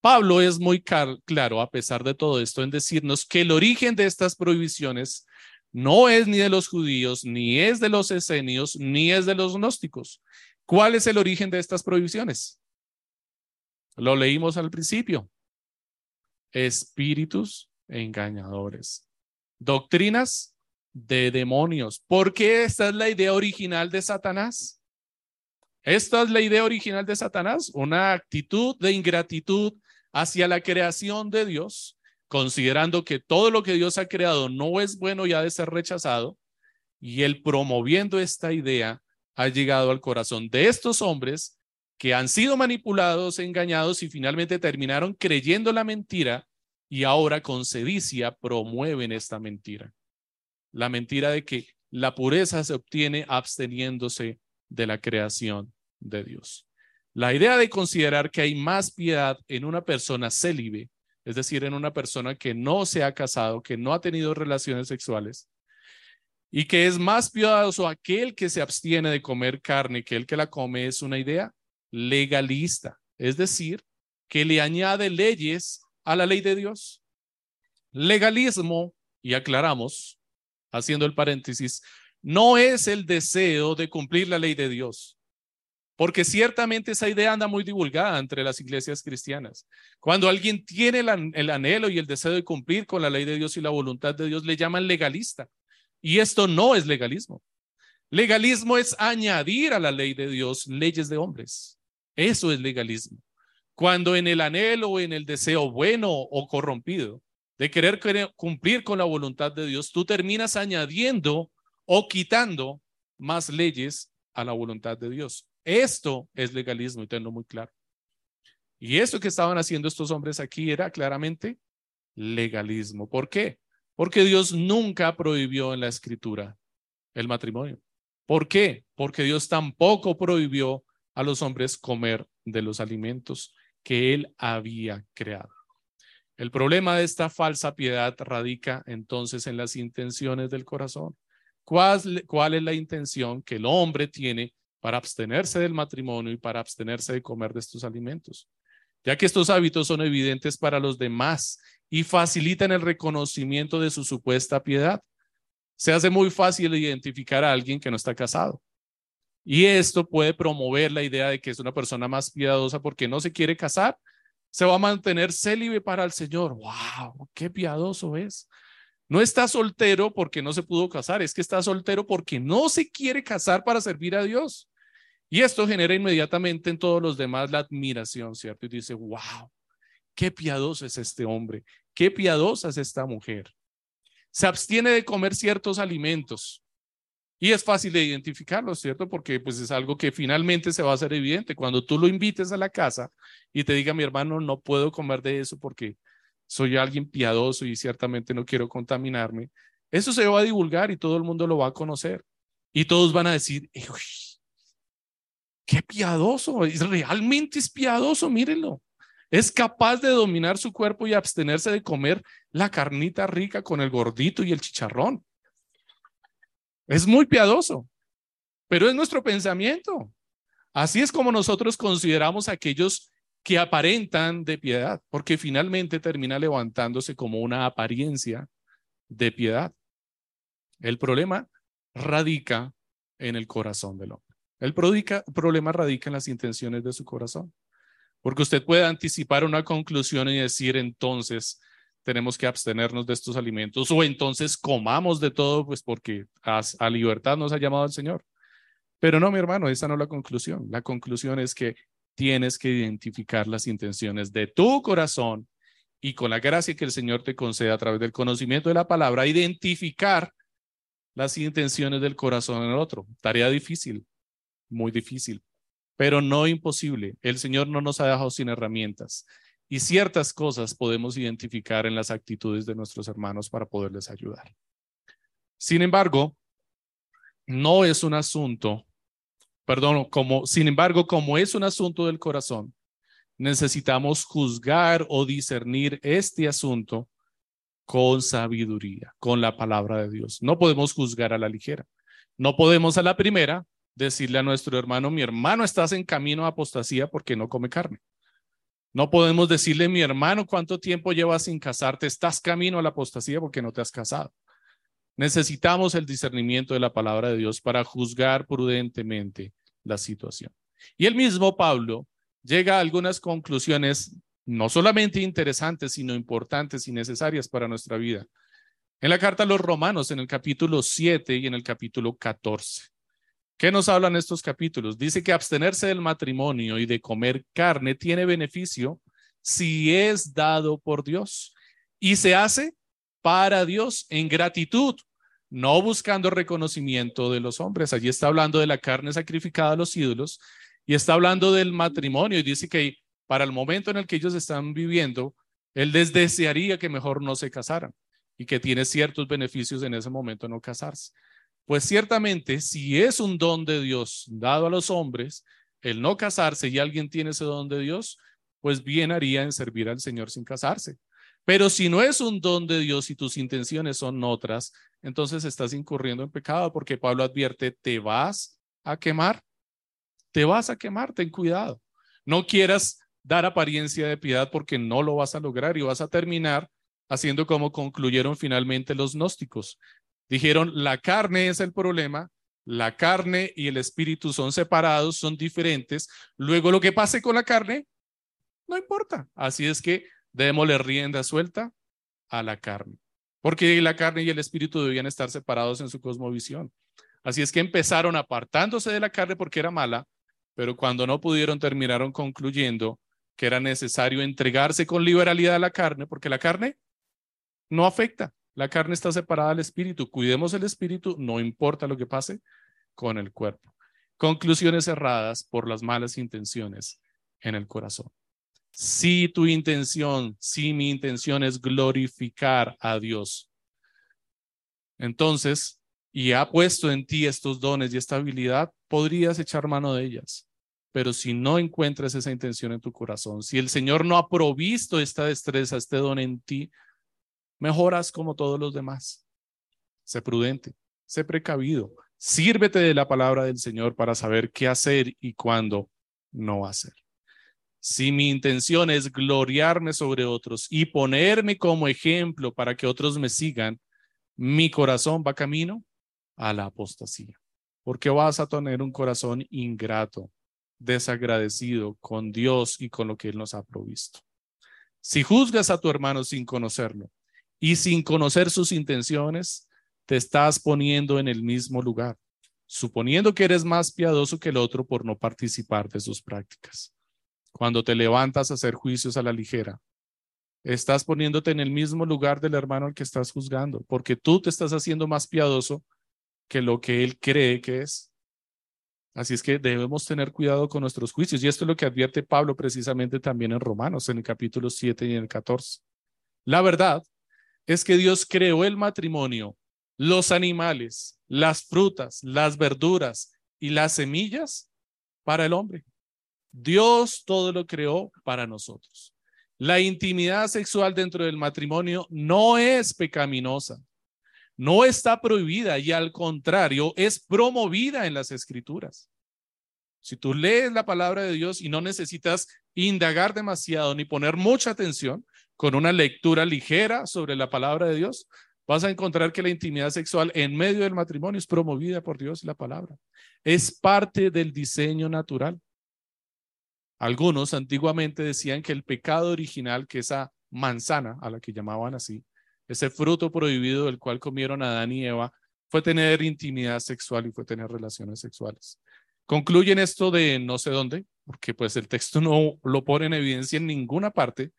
Pablo es muy claro, a pesar de todo esto, en decirnos que el origen de estas prohibiciones no es ni de los judíos, ni es de los esenios, ni es de los gnósticos. ¿Cuál es el origen de estas prohibiciones? Lo leímos al principio. Espíritus engañadores. Doctrinas de demonios. ¿Por qué esta es la idea original de Satanás? Esta es la idea original de Satanás, una actitud de ingratitud hacia la creación de Dios, considerando que todo lo que Dios ha creado no es bueno y ha de ser rechazado, y él promoviendo esta idea ha llegado al corazón de estos hombres que han sido manipulados, engañados y finalmente terminaron creyendo la mentira y ahora con sedicia promueven esta mentira. La mentira de que la pureza se obtiene absteniéndose de la creación de Dios. La idea de considerar que hay más piedad en una persona célibe, es decir, en una persona que no se ha casado, que no ha tenido relaciones sexuales, y que es más piadoso aquel que se abstiene de comer carne que el que la come, es una idea legalista, es decir, que le añade leyes a la ley de Dios. Legalismo, y aclaramos, haciendo el paréntesis, no es el deseo de cumplir la ley de Dios, porque ciertamente esa idea anda muy divulgada entre las iglesias cristianas. Cuando alguien tiene el, anhelo y el deseo de cumplir con la ley de Dios y la voluntad de Dios, le llaman legalista. Y esto no es legalismo. Legalismo es añadir a la ley de Dios leyes de hombres. Eso es legalismo. Cuando en el anhelo o en el deseo bueno o corrompido de querer cumplir con la voluntad de Dios, tú terminas añadiendo o quitando más leyes a la voluntad de Dios. Esto es legalismo y tengo muy claro. Y esto que estaban haciendo estos hombres aquí era claramente legalismo. ¿Por qué? Porque Dios nunca prohibió en la escritura el matrimonio. ¿Por qué? Porque Dios tampoco prohibió a los hombres comer de los alimentos que él había creado. El problema de esta falsa piedad radica entonces en las intenciones del corazón. ¿Cuál, ¿Cuál, es la intención que el hombre tiene para abstenerse del matrimonio y para abstenerse de comer de estos alimentos? Ya que estos hábitos son evidentes para los demás y facilitan el reconocimiento de su supuesta piedad. Se hace muy fácil identificar a alguien que no está casado. Y esto puede promover la idea de que es una persona más piadosa porque no se quiere casar, se va a mantener célibe para el Señor. ¡Wow! ¡Qué piadoso es! No está soltero porque no se pudo casar, es que está soltero porque no se quiere casar para servir a Dios. Y esto genera inmediatamente en todos los demás la admiración, ¿cierto? Y dice, wow, qué piadoso es este hombre, qué piadosa es esta mujer. Se abstiene de comer ciertos alimentos, y es fácil de identificarlo, ¿cierto? Porque pues es algo que finalmente se va a hacer evidente. Cuando tú lo invites a la casa y te diga, mi hermano, no puedo comer de eso porque soy alguien piadoso y ciertamente no quiero contaminarme, eso se va a divulgar y todo el mundo lo va a conocer. Y todos van a decir, qué piadoso, realmente es piadoso, mírenlo. Es capaz de dominar su cuerpo y abstenerse de comer la carnita rica con el gordito y el chicharrón. Es muy piadoso, pero es nuestro pensamiento. Así es como nosotros consideramos a aquellos que aparentan de piedad, porque finalmente termina levantándose como una apariencia de piedad. El problema radica en el corazón del hombre. El problema radica en las intenciones de su corazón. Porque usted puede anticipar una conclusión y decir entonces, tenemos que abstenernos de estos alimentos o entonces comamos de todo, pues porque a, a, libertad nos ha llamado el Señor. Pero no, mi hermano, esa no es la conclusión. La conclusión es que tienes que identificar las intenciones de tu corazón y con la gracia que el Señor te concede a través del conocimiento de la palabra, identificar las intenciones del corazón en el otro. Tarea difícil, muy difícil, pero no imposible. El Señor no nos ha dejado sin herramientas y ciertas cosas podemos identificar en las actitudes de nuestros hermanos para poderles ayudar. Sin embargo, no es un asunto, perdón, como, sin embargo, como es un asunto del corazón, necesitamos juzgar o discernir este asunto con sabiduría, con la palabra de Dios. No podemos juzgar a la ligera. No podemos a la primera decirle a nuestro hermano, mi hermano, estás en camino a apostasía porque no come carne. No podemos decirle, mi hermano, ¿cuánto tiempo llevas sin casarte? Estás camino a la apostasía porque no te has casado. Necesitamos el discernimiento de la palabra de Dios para juzgar prudentemente la situación. Y el mismo Pablo llega a algunas conclusiones no solamente interesantes, sino importantes y necesarias para nuestra vida. En la carta a los romanos, en el capítulo 7 y en el capítulo 14. ¿Qué nos hablan estos capítulos? Dice que abstenerse del matrimonio y de comer carne tiene beneficio si es dado por Dios y se hace para Dios en gratitud, no buscando reconocimiento de los hombres. Allí está hablando de la carne sacrificada a los ídolos y está hablando del matrimonio y dice que para el momento en el que ellos están viviendo, él les desearía que mejor no se casaran y que tiene ciertos beneficios en ese momento no casarse. Pues ciertamente, si es un don de Dios dado a los hombres, el no casarse y alguien tiene ese don de Dios, pues bien haría en servir al Señor sin casarse. Pero si no es un don de Dios y tus intenciones son otras, entonces estás incurriendo en pecado porque Pablo advierte, te vas a quemar, te vas a quemar, ten cuidado. No quieras dar apariencia de piedad porque no lo vas a lograr y vas a terminar haciendo como concluyeron finalmente los gnósticos, Dijeron, la carne es el problema, la carne y el espíritu son separados, son diferentes. Luego lo que pase con la carne, no importa. Así es que démosle rienda suelta a la carne, porque la carne y el espíritu debían estar separados en su cosmovisión. Así es que empezaron apartándose de la carne porque era mala, pero cuando no pudieron terminaron concluyendo que era necesario entregarse con liberalidad a la carne, porque la carne no afecta, la carne está separada del espíritu. Cuidemos el espíritu, no importa lo que pase con el cuerpo. Conclusiones cerradas por las malas intenciones en el corazón. Si tu intención, si mi intención es glorificar a Dios, entonces, y ha puesto en ti estos dones y esta habilidad, podrías echar mano de ellas. Pero si no encuentras esa intención en tu corazón, si el Señor no ha provisto esta destreza, este don en ti, mejoras como todos los demás. Sé prudente, sé precavido, sírvete de la palabra del Señor para saber qué hacer y cuándo no hacer. Si mi intención es gloriarme sobre otros y ponerme como ejemplo para que otros me sigan, mi corazón va camino a la apostasía. Porque vas a tener un corazón ingrato, desagradecido con Dios y con lo que Él nos ha provisto. Si juzgas a tu hermano sin conocerlo, y sin conocer sus intenciones, te estás poniendo en el mismo lugar, suponiendo que eres más piadoso que el otro por no participar de sus prácticas. Cuando te levantas a hacer juicios a la ligera, estás poniéndote en el mismo lugar del hermano al que estás juzgando, porque tú te estás haciendo más piadoso que lo que él cree que es. Así es que debemos tener cuidado con nuestros juicios. Y esto es lo que advierte Pablo precisamente también en Romanos, en el capítulo 7 y en el 14. La verdad es que Dios creó el matrimonio, los animales, las frutas, las verduras y las semillas para el hombre. Dios todo lo creó para nosotros. La intimidad sexual dentro del matrimonio no es pecaminosa, no está prohibida y al contrario es promovida en las escrituras. Si tú lees la palabra de Dios y no necesitas indagar demasiado ni poner mucha atención, con una lectura ligera sobre la palabra de Dios, vas a encontrar que la intimidad sexual en medio del matrimonio es promovida por Dios y la palabra. Es parte del diseño natural. Algunos antiguamente decían que el pecado original, que esa manzana a la que llamaban así, ese fruto prohibido del cual comieron Adán y Eva, fue tener intimidad sexual y fue tener relaciones sexuales. Concluyen esto de no sé dónde, porque pues el texto no lo pone en evidencia en ninguna parte,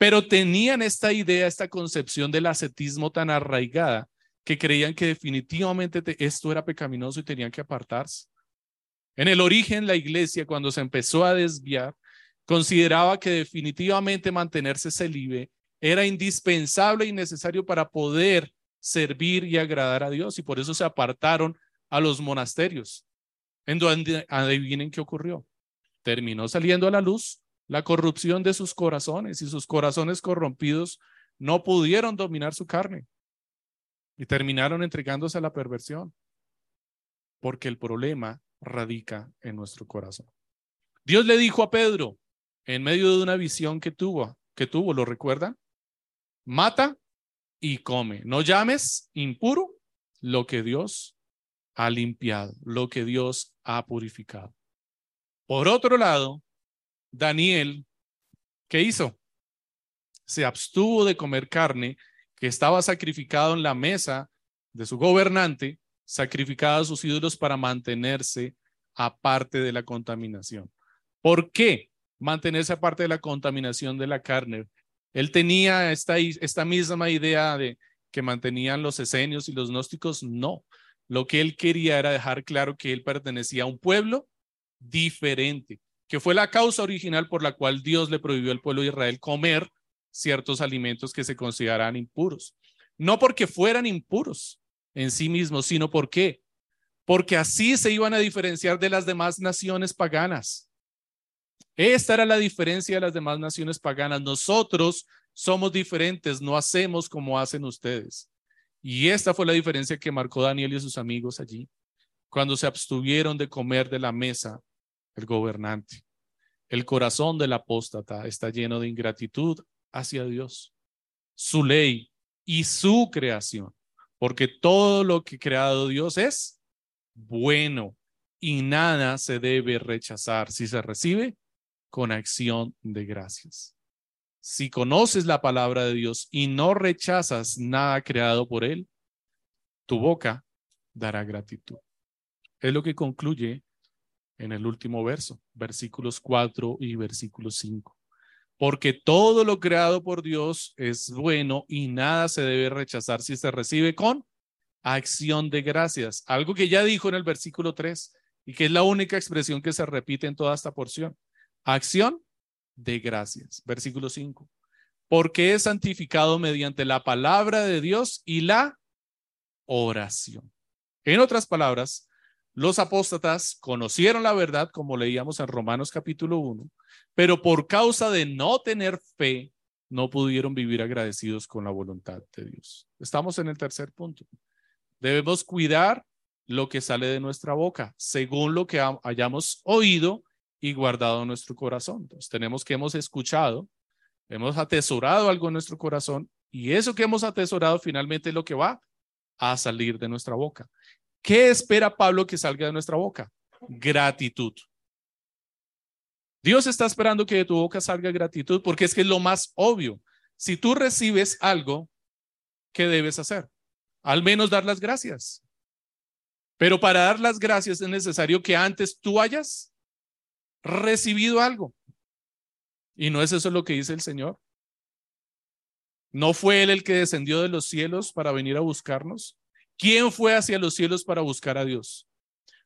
pero tenían esta idea, esta concepción del ascetismo tan arraigada que creían que definitivamente esto era pecaminoso y tenían que apartarse. En el origen, la iglesia, cuando se empezó a desviar, consideraba que definitivamente mantenerse celibe era indispensable y necesario para poder servir y agradar a Dios, y por eso se apartaron a los monasterios, en donde adivinen qué ocurrió. Terminó saliendo a la luz la corrupción de sus corazones y sus corazones corrompidos no pudieron dominar su carne y terminaron entregándose a la perversión, porque el problema radica en nuestro corazón. Dios le dijo a Pedro en medio de una visión que tuvo, que tuvo, ¿lo recuerdan? Mata y come. No llames impuro lo que Dios ha limpiado, lo que Dios ha purificado. Por otro lado, Daniel, ¿qué hizo? Se abstuvo de comer carne que estaba sacrificado en la mesa de su gobernante, sacrificada a sus ídolos para mantenerse aparte de la contaminación. ¿Por qué mantenerse aparte de la contaminación de la carne? Él tenía esta, esta misma idea de que mantenían los esenios y los gnósticos. No, lo que él quería era dejar claro que él pertenecía a un pueblo diferente, que fue la causa original por la cual Dios le prohibió al pueblo de Israel comer ciertos alimentos que se consideraban impuros. No porque fueran impuros en sí mismos, sino porque porque así se iban a diferenciar de las demás naciones paganas. Esta era la diferencia de las demás naciones paganas. Nosotros somos diferentes, no hacemos como hacen ustedes. Y esta fue la diferencia que marcó Daniel y sus amigos allí, cuando se abstuvieron de comer de la mesa el gobernante. El corazón del apóstata está lleno de ingratitud hacia Dios, su ley y su creación, porque todo lo que ha creado Dios es bueno y nada se debe rechazar si se recibe con acción de gracias. Si conoces la palabra de Dios y no rechazas nada creado por Él, tu boca dará gratitud. Es lo que concluye en el último verso, versículos 4 y versículo 5 porque todo lo creado por Dios es bueno y nada se debe rechazar si se recibe con acción de gracias. Algo que ya dijo en el versículo 3 y que es la única expresión que se repite en toda esta porción. Acción de gracias. Versículo 5. Porque es santificado mediante la palabra de Dios y la oración. En otras palabras, los apóstatas conocieron la verdad, como leíamos en Romanos capítulo 1, pero por causa de no tener fe, no pudieron vivir agradecidos con la voluntad de Dios. Estamos en el tercer punto. Debemos cuidar lo que sale de nuestra boca, según lo que hayamos oído y guardado en nuestro corazón. Tenemos que hemos escuchado, hemos atesorado algo en nuestro corazón y eso que hemos atesorado finalmente es lo que va a salir de nuestra boca. ¿Qué espera Pablo que salga de nuestra boca? Gratitud. Dios está esperando que de tu boca salga gratitud porque es que es lo más obvio. Si tú recibes algo, ¿qué debes hacer? Al menos dar las gracias. Pero para dar las gracias es necesario que antes tú hayas recibido algo. Y no es eso lo que dice el Señor. ¿No fue Él el que descendió de los cielos para venir a buscarnos? ¿Quién fue hacia los cielos para buscar a Dios?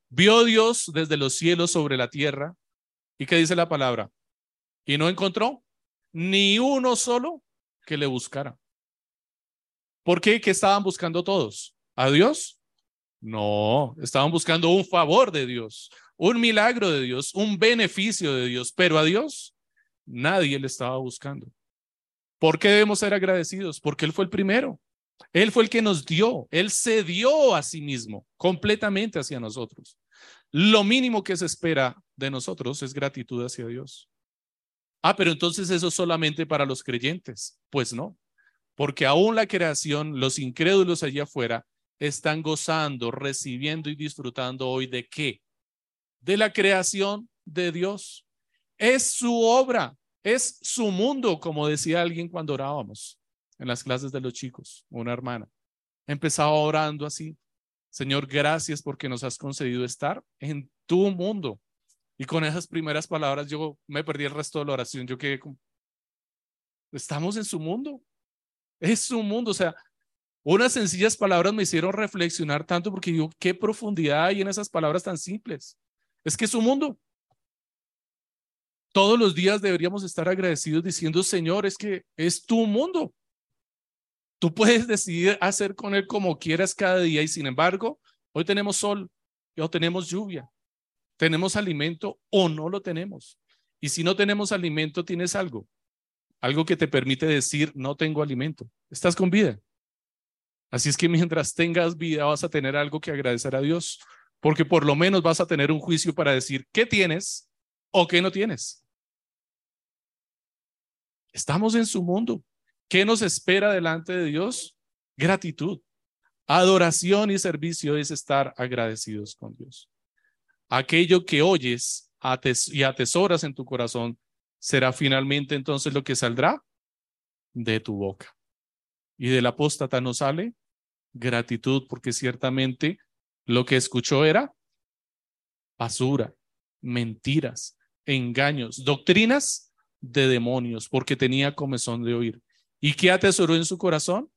Vio Dios desde los cielos sobre la tierra ¿Y qué dice la palabra? Y no encontró ni uno solo que le buscara. ¿Por qué? ¿Qué estaban buscando todos? ¿A Dios? No, estaban buscando un favor de Dios, un milagro de Dios, un beneficio de Dios, pero a Dios nadie le estaba buscando. ¿Por qué debemos ser agradecidos? Porque Él fue el primero. Él fue el que nos dio. Él se dio a sí mismo completamente hacia nosotros. Lo mínimo que se espera de nosotros es gratitud hacia Dios. Ah, pero entonces eso es solamente para los creyentes. Pues no, porque aún la creación, los incrédulos allá afuera, están gozando, recibiendo y disfrutando hoy de qué? De la creación de Dios. Es su obra, es su mundo, como decía alguien cuando orábamos en las clases de los chicos, una hermana. Empezaba orando así. Señor, gracias porque nos has concedido estar en tu mundo. Y con esas primeras palabras yo me perdí el resto de la oración. Yo quedé como, estamos en su mundo. Es su mundo. O sea, unas sencillas palabras me hicieron reflexionar tanto porque digo, qué profundidad hay en esas palabras tan simples. Es que es su mundo. Todos los días deberíamos estar agradecidos diciendo, Señor, es que es tu mundo. Tú puedes decidir hacer con él como quieras cada día y sin embargo, hoy tenemos sol o tenemos lluvia, tenemos alimento o no lo tenemos. Y si no tenemos alimento, tienes algo, algo que te permite decir, no tengo alimento, estás con vida. Así es que mientras tengas vida vas a tener algo que agradecer a Dios, porque por lo menos vas a tener un juicio para decir qué tienes o qué no tienes. Estamos en su mundo. ¿Qué nos espera delante de Dios? Gratitud. Adoración y servicio es estar agradecidos con Dios. Aquello que oyes y atesoras en tu corazón será finalmente entonces lo que saldrá de tu boca. Y del apóstata no sale gratitud, porque ciertamente lo que escuchó era basura, mentiras, engaños, doctrinas de demonios, porque tenía comezón de oír. ¿Y qué atesoró en su corazón?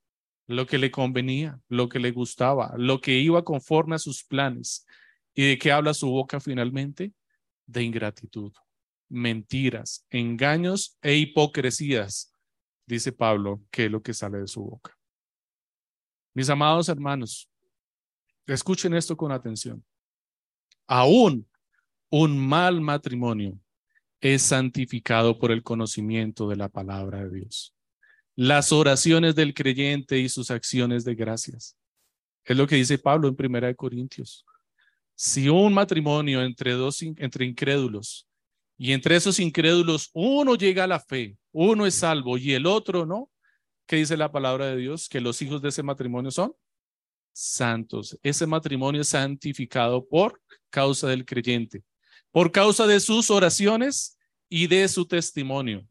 Lo que le convenía, lo que le gustaba, lo que iba conforme a sus planes. ¿Y de qué habla su boca finalmente? De ingratitud, mentiras, engaños e hipocresías, dice Pablo, que es lo que sale de su boca. Mis amados hermanos, escuchen esto con atención. Aún un mal matrimonio es santificado por el conocimiento de la palabra de Dios. Las oraciones del creyente y sus acciones de gracias. Es lo que dice Pablo en Primera de Corintios. Si un matrimonio entre dos entre incrédulos y entre esos incrédulos uno llega a la fe, uno es salvo y el otro no, ¿qué dice la palabra de Dios? Que los hijos de ese matrimonio son santos. Ese matrimonio es santificado por causa del creyente por causa de sus oraciones y de su testimonio.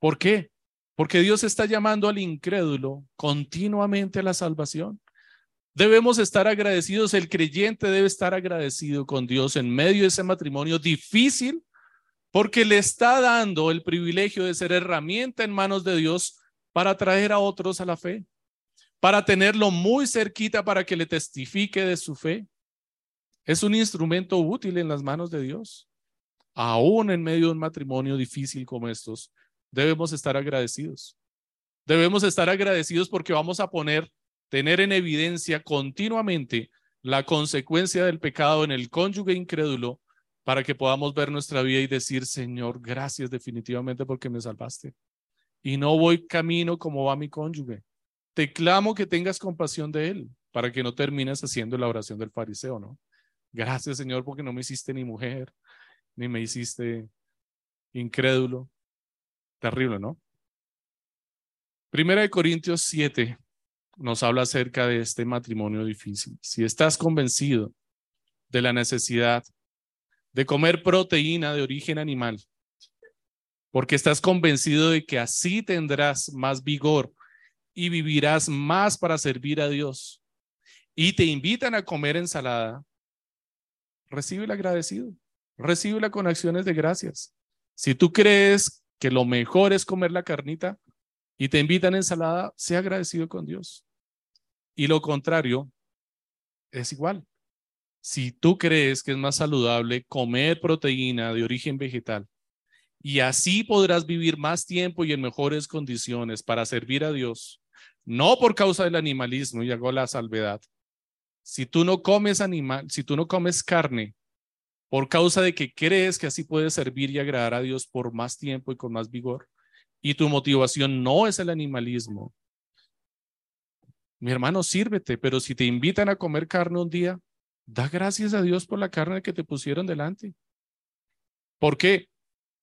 ¿Por qué? Porque Dios está llamando al incrédulo continuamente a la salvación. Debemos estar agradecidos, el creyente debe estar agradecido con Dios en medio de ese matrimonio difícil, porque le está dando el privilegio de ser herramienta en manos de Dios para traer a otros a la fe, para tenerlo muy cerquita para que le testifique de su fe. Es un instrumento útil en las manos de Dios. Aún en medio de un matrimonio difícil como estos, debemos estar agradecidos. Debemos estar agradecidos porque vamos a poner, tener en evidencia continuamente la consecuencia del pecado en el cónyuge incrédulo para que podamos ver nuestra vida y decir, Señor, gracias definitivamente porque me salvaste. Y no voy camino como va mi cónyuge. Te clamo que tengas compasión de él para que no termines haciendo la oración del fariseo, ¿no? Gracias, Señor, porque no me hiciste ni mujer, ni me hiciste incrédulo. Terrible, ¿no? Primera de Corintios 7 nos habla acerca de este matrimonio difícil. Si estás convencido de la necesidad de comer proteína de origen animal, porque estás convencido de que así tendrás más vigor y vivirás más para servir a Dios, y te invitan a comer ensalada, el agradecido, recíbela con acciones de gracias. Si tú crees que lo mejor es comer la carnita y te invitan a ensalada, sea agradecido con Dios. Y lo contrario es igual. Si tú crees que es más saludable comer proteína de origen vegetal y así podrás vivir más tiempo y en mejores condiciones para servir a Dios, no por causa del animalismo, y hago la salvedad, si tú no comes animal, si tú no comes carne, por causa de que crees que así puedes servir y agradar a Dios por más tiempo y con más vigor, y tu motivación no es el animalismo, mi hermano, sírvete, pero si te invitan a comer carne un día, da gracias a Dios por la carne que te pusieron delante. ¿Por qué?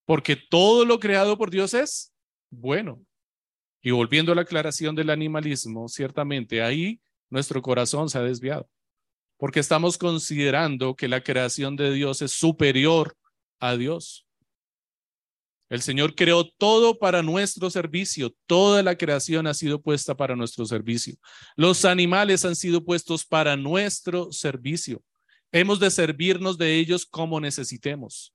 Porque todo lo creado por Dios es bueno. Y volviendo a la aclaración del animalismo, ciertamente ahí nuestro corazón se ha desviado porque estamos considerando que la creación de Dios es superior a Dios. El Señor creó todo para nuestro servicio. Toda la creación ha sido puesta para nuestro servicio. Los animales han sido puestos para nuestro servicio. Hemos de servirnos de ellos como necesitemos.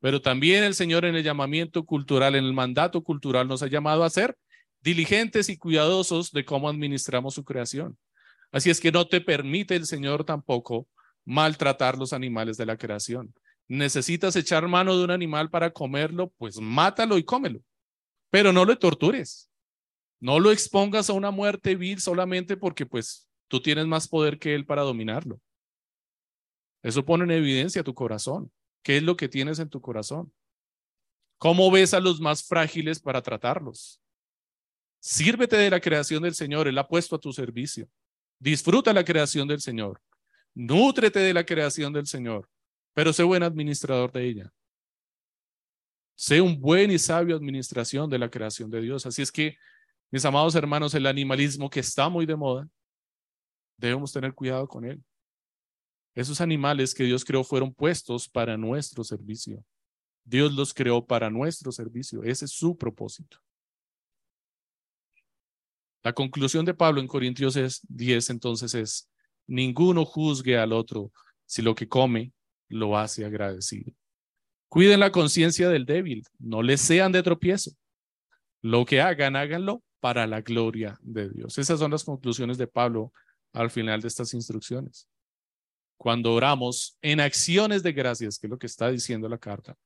Pero también el Señor en el llamamiento cultural, en el mandato cultural, nos ha llamado a ser diligentes y cuidadosos de cómo administramos su creación. Así es que no te permite el Señor tampoco maltratar los animales de la creación. Necesitas echar mano de un animal para comerlo, pues mátalo y cómelo, pero no lo tortures. No lo expongas a una muerte vil solamente porque pues tú tienes más poder que él para dominarlo. Eso pone en evidencia tu corazón. ¿Qué es lo que tienes en tu corazón? ¿Cómo ves a los más frágiles para tratarlos? Sírvete de la creación del Señor, Él ha puesto a tu servicio. Disfruta la creación del Señor. Nútrete de la creación del Señor, pero sé buen administrador de ella. Sé un buen y sabio administración de la creación de Dios. Así es que, mis amados hermanos, el animalismo que está muy de moda, debemos tener cuidado con él. Esos animales que Dios creó fueron puestos para nuestro servicio. Dios los creó para nuestro servicio. Ese es su propósito. La conclusión de Pablo en Corintios 10 entonces es, ninguno juzgue al otro si lo que come lo hace agradecido. Cuiden la conciencia del débil, no les sean de tropiezo. Lo que hagan, háganlo para la gloria de Dios. Esas son las conclusiones de Pablo al final de estas instrucciones. Cuando oramos en acciones de gracias, que es lo que está diciendo la carta,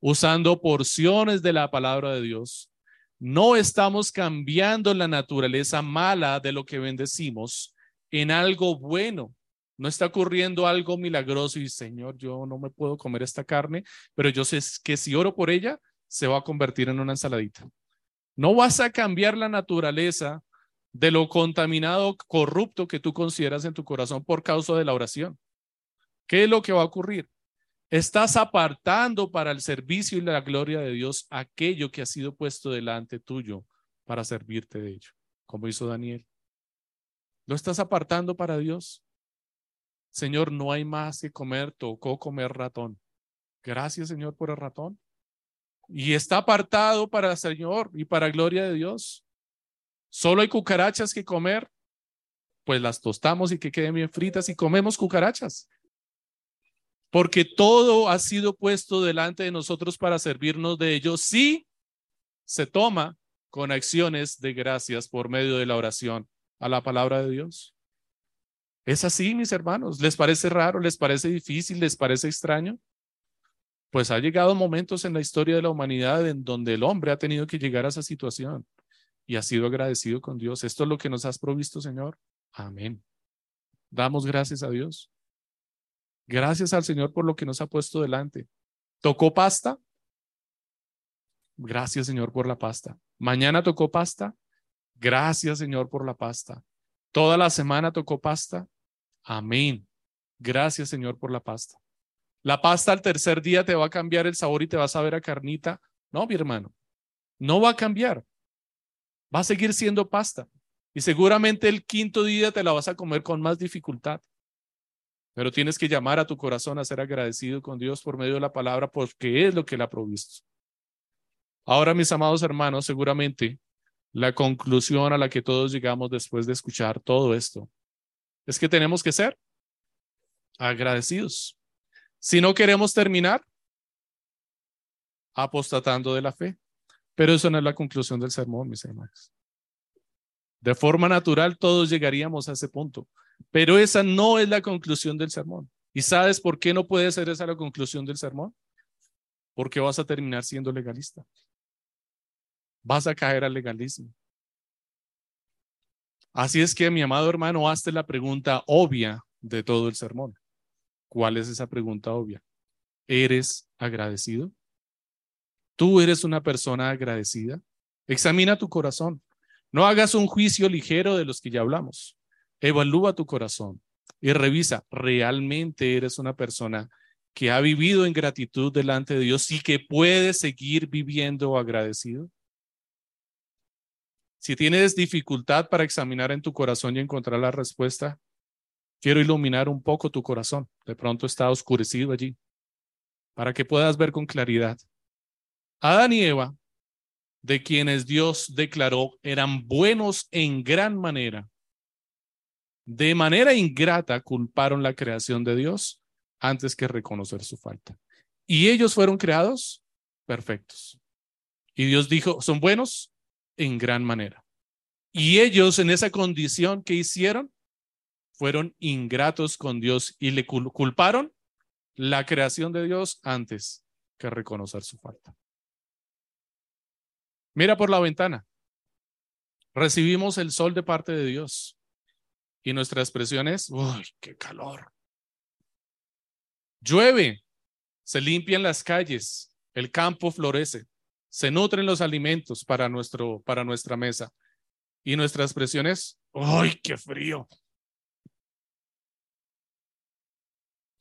usando porciones de la palabra de Dios, no estamos cambiando la naturaleza mala de lo que bendecimos en algo bueno no está ocurriendo algo milagroso y Señor, yo no me puedo comer esta carne, pero yo sé que si oro por ella, se va a convertir en una ensaladita. No vas a cambiar la naturaleza de lo contaminado, corrupto que tú consideras en tu corazón por causa de la oración. ¿Qué es lo que va a ocurrir? Estás apartando para el servicio y la gloria de Dios aquello que ha sido puesto delante tuyo para servirte de ello, como hizo Daniel. Lo estás apartando para Dios. Señor, no hay más que comer, tocó comer ratón. Gracias, Señor, por el ratón. Y está apartado para el Señor y para gloria de Dios. Solo hay cucarachas que comer, pues las tostamos y que queden bien fritas y comemos cucarachas. Porque todo ha sido puesto delante de nosotros para servirnos de ellos si se toma con acciones de gracias por medio de la oración a la palabra de Dios. Es así, mis hermanos. ¿Les parece raro? ¿Les parece difícil? ¿Les parece extraño? Pues ha llegado momentos en la historia de la humanidad en donde el hombre ha tenido que llegar a esa situación y ha sido agradecido con Dios. Esto es lo que nos has provisto, Señor. Amén. Damos gracias a Dios. Gracias al Señor por lo que nos ha puesto delante. ¿Tocó pasta? Gracias, Señor, por la pasta. Mañana tocó pasta. Gracias, Señor, por la pasta. Toda la semana tocó pasta. Amén. Gracias, Señor, por la pasta. La pasta al tercer día te va a cambiar el sabor y te vas a ver a carnita. No, mi hermano, no va a cambiar. Va a seguir siendo pasta. Y seguramente el quinto día te la vas a comer con más dificultad. Pero tienes que llamar a tu corazón a ser agradecido con Dios por medio de la palabra porque es lo que le ha provisto. Ahora, mis amados hermanos, seguramente la conclusión a la que todos llegamos después de escuchar todo esto es que tenemos que ser agradecidos. Si no queremos terminar apostatando de la fe. Pero eso no es la conclusión del sermón, mis hermanos. De forma natural todos llegaríamos a ese punto, pero esa no es la conclusión del sermón. ¿Y sabes por qué no puede ser esa la conclusión del sermón? Porque vas a terminar siendo legalista. Vas a caer al legalismo. Así es que, mi amado hermano, hazte la pregunta obvia de todo el sermón. ¿Cuál es esa pregunta obvia? ¿Eres agradecido? ¿Tú eres una persona agradecida? Examina tu corazón. No hagas un juicio ligero de los que ya hablamos. Evalúa tu corazón y revisa, ¿realmente eres una persona que ha vivido en gratitud delante de Dios y que puede seguir viviendo agradecido? Si tienes dificultad para examinar en tu corazón y encontrar la respuesta, quiero iluminar un poco tu corazón. De pronto está oscurecido allí, para que puedas ver con claridad. Adán y Eva, de quienes Dios declaró eran buenos en gran manera, de manera ingrata culparon la creación de Dios antes que reconocer su falta. Y ellos fueron creados perfectos. Y Dios dijo, son buenos en gran manera. Y ellos en esa condición que hicieron fueron ingratos con Dios y le culparon la creación de Dios antes que reconocer su falta. Mira por la ventana. Recibimos el sol de parte de Dios y nuestra expresión es, uy, qué calor. Llueve, se limpian las calles, el campo florece se nutren los alimentos para, nuestro, para nuestra mesa. Y nuestra expresión es, ¡ay, qué frío!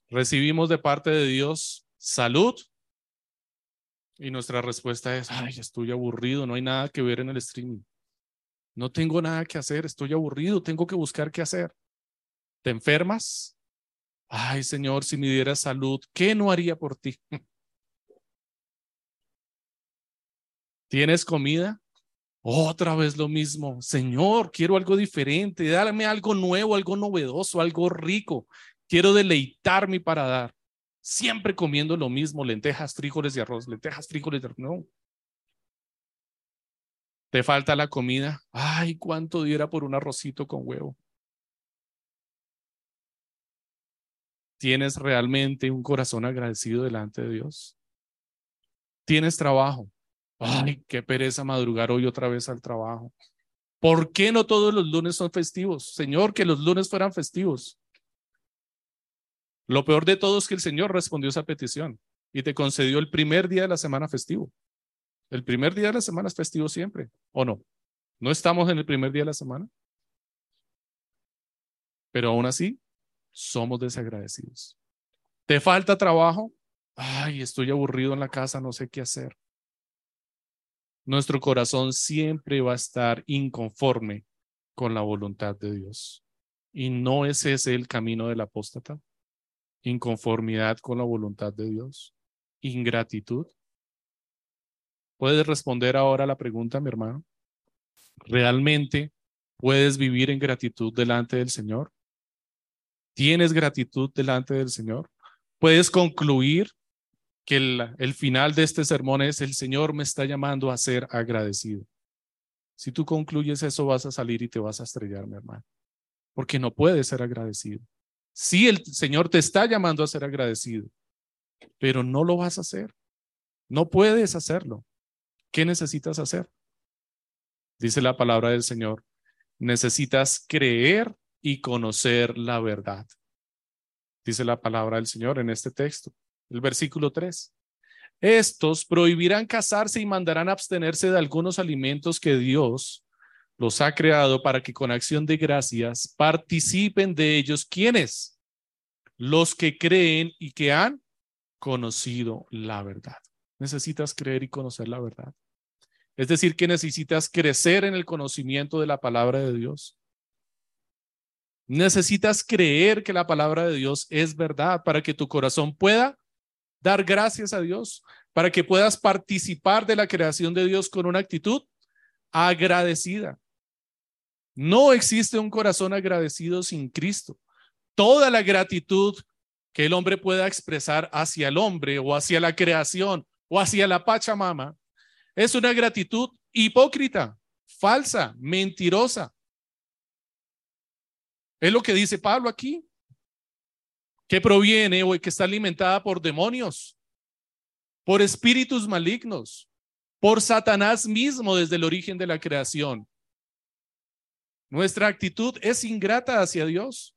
Recibimos de parte de Dios salud, Y nuestra respuesta es, ay, estoy aburrido, no hay nada que ver en el streaming. No tengo nada que hacer, estoy aburrido, tengo que buscar qué hacer. ¿Te enfermas? Ay, Señor, si me dieras salud, ¿qué no haría por ti? ¿Tienes comida? Otra vez lo mismo. Señor, quiero algo diferente. Dame algo nuevo, algo novedoso, algo rico. Quiero deleitar mi dar Siempre comiendo lo mismo, lentejas, frijoles y arroz, lentejas, frijoles y arroz. No. ¿Te falta la comida? Ay, ¿cuánto diera por un arrocito con huevo? ¿Tienes realmente un corazón agradecido delante de Dios? ¿Tienes trabajo? Ay, qué pereza madrugar hoy otra vez al trabajo. ¿Por qué no todos los lunes son festivos? Señor, que los lunes fueran festivos. Lo peor de todo es que el Señor respondió esa petición y te concedió el primer día de la semana festivo. El primer día de la semana es festivo siempre, ¿o no? ¿No estamos en el primer día de la semana? Pero aún así, somos desagradecidos. ¿Te falta trabajo? Ay, estoy aburrido en la casa, no sé qué hacer nuestro corazón siempre va a estar inconforme con la voluntad de Dios. Y no es ese el camino del apóstata. Inconformidad con la voluntad de Dios. Ingratitud. ¿Puedes responder ahora a la pregunta, mi hermano? ¿Realmente puedes vivir en gratitud delante del Señor? ¿Tienes gratitud delante del Señor? ¿Puedes concluir que el, final de este sermón es, el Señor me está llamando a ser agradecido. Si tú concluyes eso, vas a salir y te vas a estrellar, mi hermano, porque no puedes ser agradecido. Sí, el Señor te está llamando a ser agradecido, pero no lo vas a hacer. No puedes hacerlo. ¿Qué necesitas hacer? Dice la palabra del Señor, necesitas creer y conocer la verdad. Dice la palabra del Señor en este texto el versículo 3. Estos prohibirán casarse y mandarán abstenerse de algunos alimentos que Dios los ha creado para que con acción de gracias participen de ellos. ¿Quiénes? Los que creen y que han conocido la verdad. Necesitas creer y conocer la verdad. Es decir, que necesitas crecer en el conocimiento de la palabra de Dios. Necesitas creer que la palabra de Dios es verdad para que tu corazón pueda dar gracias a Dios para que puedas participar de la creación de Dios con una actitud agradecida. No existe un corazón agradecido sin Cristo. Toda la gratitud que el hombre pueda expresar hacia el hombre o hacia la creación o hacia la Pachamama es una gratitud hipócrita, falsa, mentirosa. Es lo que dice Pablo aquí que proviene o que está alimentada por demonios, por espíritus malignos, por Satanás mismo desde el origen de la creación. Nuestra actitud es ingrata hacia Dios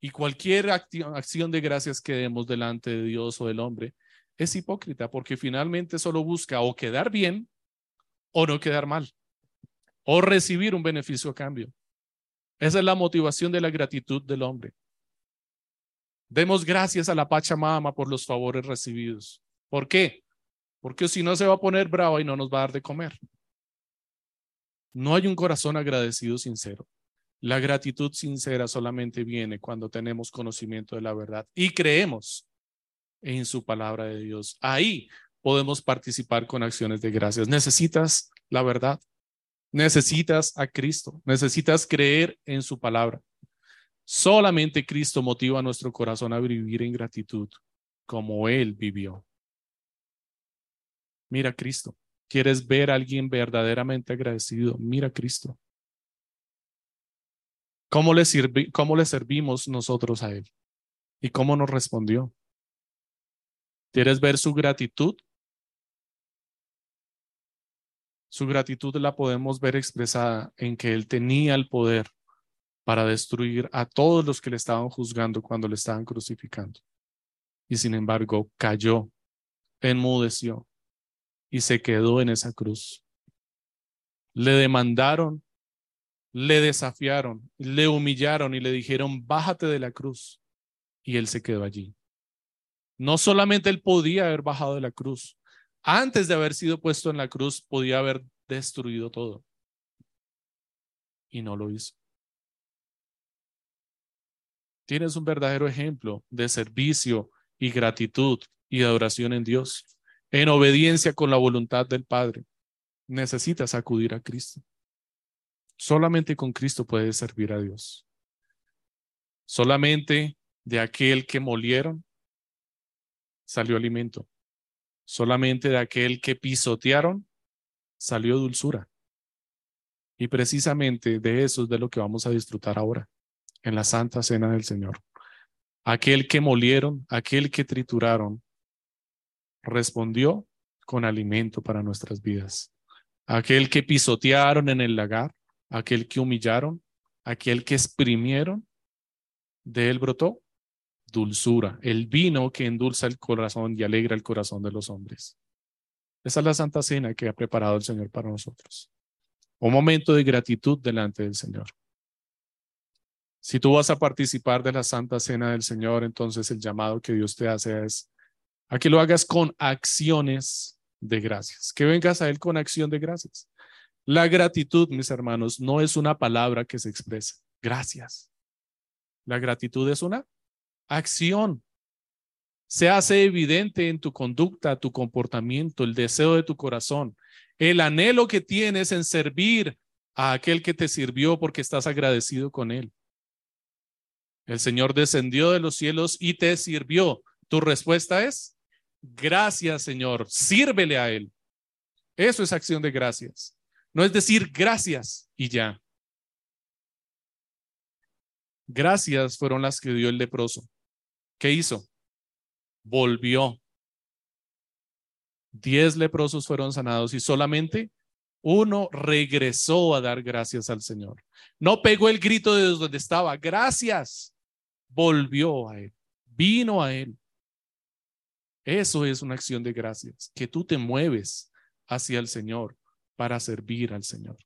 y cualquier acción de gracias que demos delante de Dios o del hombre es hipócrita porque finalmente solo busca o quedar bien o no quedar mal o recibir un beneficio a cambio. Esa es la motivación de la gratitud del hombre. Demos gracias a la Pachamama por los favores recibidos. ¿Por qué? Porque si no se va a poner brava y no nos va a dar de comer. No hay un corazón agradecido sincero. La gratitud sincera solamente viene cuando tenemos conocimiento de la verdad y creemos en su palabra de Dios. Ahí podemos participar con acciones de gracias. Necesitas la verdad. Necesitas a Cristo. Necesitas creer en su palabra. Solamente Cristo motiva a nuestro corazón a vivir en gratitud como Él vivió. Mira Cristo. ¿Quieres ver a alguien verdaderamente agradecido? Mira Cristo. ¿Cómo le, ¿Cómo le servimos nosotros a Él? ¿Y cómo nos respondió? ¿Quieres ver su gratitud? Su gratitud la podemos ver expresada en que Él tenía el poder para destruir a todos los que le estaban juzgando cuando le estaban crucificando. Y sin embargo, cayó, enmudeció y se quedó en esa cruz. Le demandaron, le desafiaron, le humillaron y le dijeron, bájate de la cruz. Y él se quedó allí. No solamente él podía haber bajado de la cruz, antes de haber sido puesto en la cruz, podía haber destruido todo. Y no lo hizo. Tienes un verdadero ejemplo de servicio y gratitud y adoración en Dios, en obediencia con la voluntad del Padre. Necesitas acudir a Cristo. Solamente con Cristo puedes servir a Dios. Solamente de aquel que molieron salió alimento. Solamente de aquel que pisotearon salió dulzura. Y precisamente de eso es de lo que vamos a disfrutar ahora, en la Santa Cena del Señor. Aquel que molieron, aquel que trituraron, respondió con alimento para nuestras vidas. Aquel que pisotearon en el lagar, aquel que humillaron, aquel que exprimieron, de él brotó dulzura, el vino que endulza el corazón y alegra el corazón de los hombres. Esa es la Santa Cena que ha preparado el Señor para nosotros. Un momento de gratitud delante del Señor. Si tú vas a participar de la Santa Cena del Señor, entonces el llamado que Dios te hace es a que lo hagas con acciones de gracias, que vengas a Él con acción de gracias. La gratitud, mis hermanos, no es una palabra que se expresa. Gracias. La gratitud es una acción. Se hace evidente en tu conducta, tu comportamiento, el deseo de tu corazón, el anhelo que tienes en servir a aquel que te sirvió porque estás agradecido con él. El Señor descendió de los cielos y te sirvió. Tu respuesta es, gracias Señor, sírvele a él. Eso es acción de gracias. No es decir gracias y ya. Gracias fueron las que dio el leproso. ¿Qué hizo? Volvió. Diez leprosos fueron sanados y solamente uno regresó a dar gracias al Señor. No pegó el grito de donde estaba, gracias. Volvió a Él, vino a Él. Eso es una acción de gracias, que tú te mueves hacia el Señor para servir al Señor.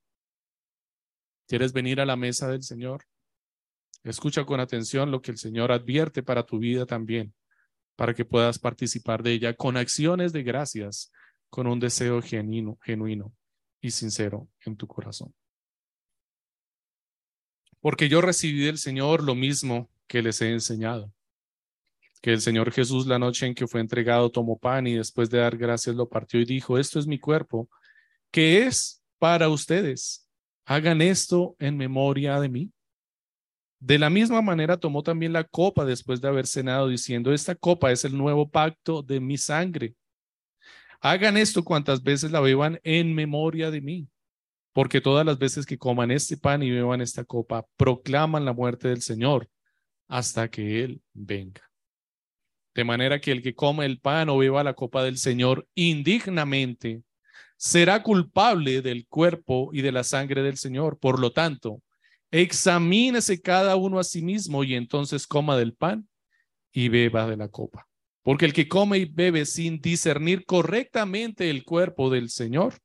¿Quieres venir a la mesa del Señor? Escucha con atención lo que el Señor advierte para tu vida también, para que puedas participar de ella con acciones de gracias, con un deseo genuino, genuino y sincero en tu corazón. Porque yo recibí del Señor lo mismo que les he enseñado. Que el Señor Jesús la noche en que fue entregado tomó pan y después de dar gracias lo partió y dijo, esto es mi cuerpo, que es para ustedes. Hagan esto en memoria de mí. De la misma manera tomó también la copa después de haber cenado, diciendo, esta copa es el nuevo pacto de mi sangre. Hagan esto cuantas veces la beban en memoria de mí, porque todas las veces que coman este pan y beban esta copa, proclaman la muerte del Señor hasta que Él venga. De manera que el que come el pan o beba la copa del Señor indignamente será culpable del cuerpo y de la sangre del Señor. Por lo tanto, Examínese cada uno a sí mismo y entonces coma del pan y beba de la copa. Porque el que come y bebe sin discernir correctamente el cuerpo del Señor,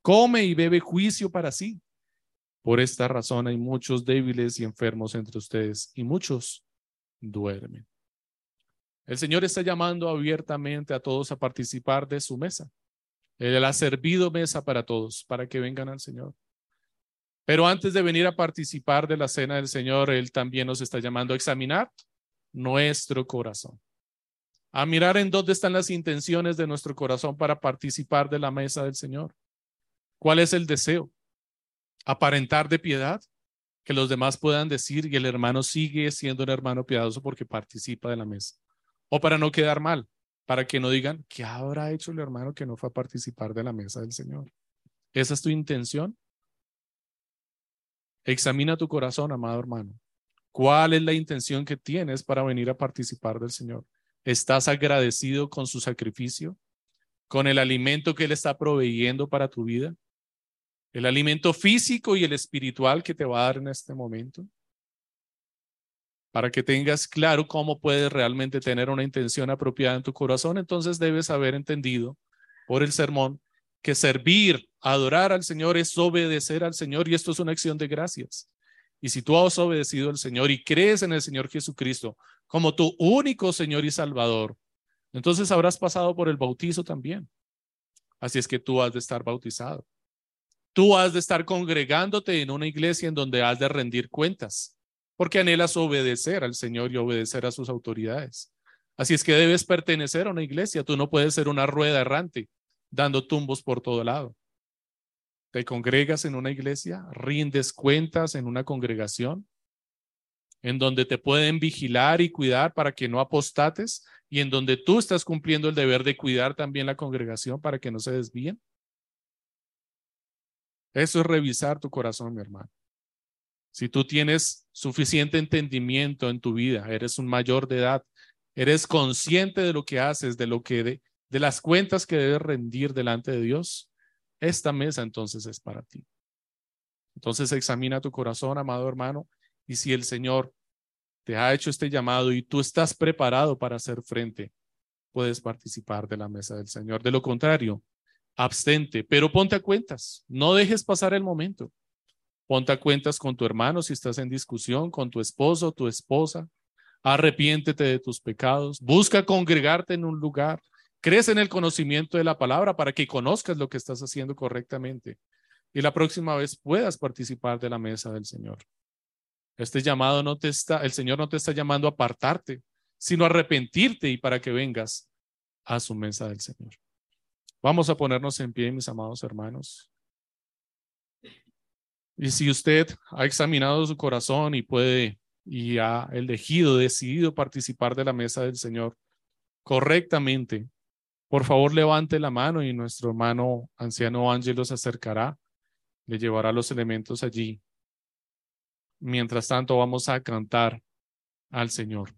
come y bebe juicio para sí. Por esta razón hay muchos débiles y enfermos entre ustedes y muchos duermen. El Señor está llamando abiertamente a todos a participar de su mesa. Él ha servido mesa para todos, para que vengan al Señor. Pero antes de venir a participar de la cena del Señor, Él también nos está llamando a examinar nuestro corazón, a mirar en dónde están las intenciones de nuestro corazón para participar de la mesa del Señor. ¿Cuál es el deseo? Aparentar de piedad, que los demás puedan decir que el hermano sigue siendo un hermano piadoso porque participa de la mesa. O para no quedar mal, para que no digan, ¿qué habrá hecho el hermano que no fue a participar de la mesa del Señor? ¿Esa es tu intención? Examina tu corazón, amado hermano. ¿Cuál es la intención que tienes para venir a participar del Señor? ¿Estás agradecido con su sacrificio? ¿Con el alimento que Él está proveyendo para tu vida? ¿El alimento físico y el espiritual que te va a dar en este momento? Para que tengas claro cómo puedes realmente tener una intención apropiada en tu corazón, entonces debes haber entendido por el sermón que servir, adorar al Señor es obedecer al Señor y esto es una acción de gracias. Y si tú has obedecido al Señor y crees en el Señor Jesucristo como tu único Señor y Salvador, entonces habrás pasado por el bautizo también. Así es que tú has de estar bautizado. Tú has de estar congregándote en una iglesia en donde has de rendir cuentas, porque anhelas obedecer al Señor y obedecer a sus autoridades. Así es que debes pertenecer a una iglesia. Tú no puedes ser una rueda errante dando tumbos por todo lado. Te congregas en una iglesia, rindes cuentas en una congregación, en donde te pueden vigilar y cuidar para que no apostates y en donde tú estás cumpliendo el deber de cuidar también la congregación para que no se desvíen. Eso es revisar tu corazón, mi hermano. Si tú tienes suficiente entendimiento en tu vida, eres un mayor de edad, eres consciente de lo que haces, de lo que de, de las cuentas que debes rendir delante de Dios, esta mesa entonces es para ti. Entonces examina tu corazón, amado hermano, y si el Señor te ha hecho este llamado y tú estás preparado para hacer frente, puedes participar de la mesa del Señor. De lo contrario, abstente, pero ponte a cuentas, no dejes pasar el momento. Ponte a cuentas con tu hermano si estás en discusión, con tu esposo, tu esposa. Arrepiéntete de tus pecados, busca congregarte en un lugar, crece en el conocimiento de la palabra para que conozcas lo que estás haciendo correctamente y la próxima vez puedas participar de la mesa del Señor. Este llamado no te está, el Señor no te está llamando a apartarte, sino a arrepentirte y para que vengas a su mesa del Señor. Vamos a ponernos en pie, mis amados hermanos. Y si usted ha examinado su corazón y puede y ha elegido, decidido participar de la mesa del Señor correctamente, por favor levante la mano y nuestro hermano anciano Ángel se acercará, le llevará los elementos allí Mientras tanto, vamos a cantar al Señor.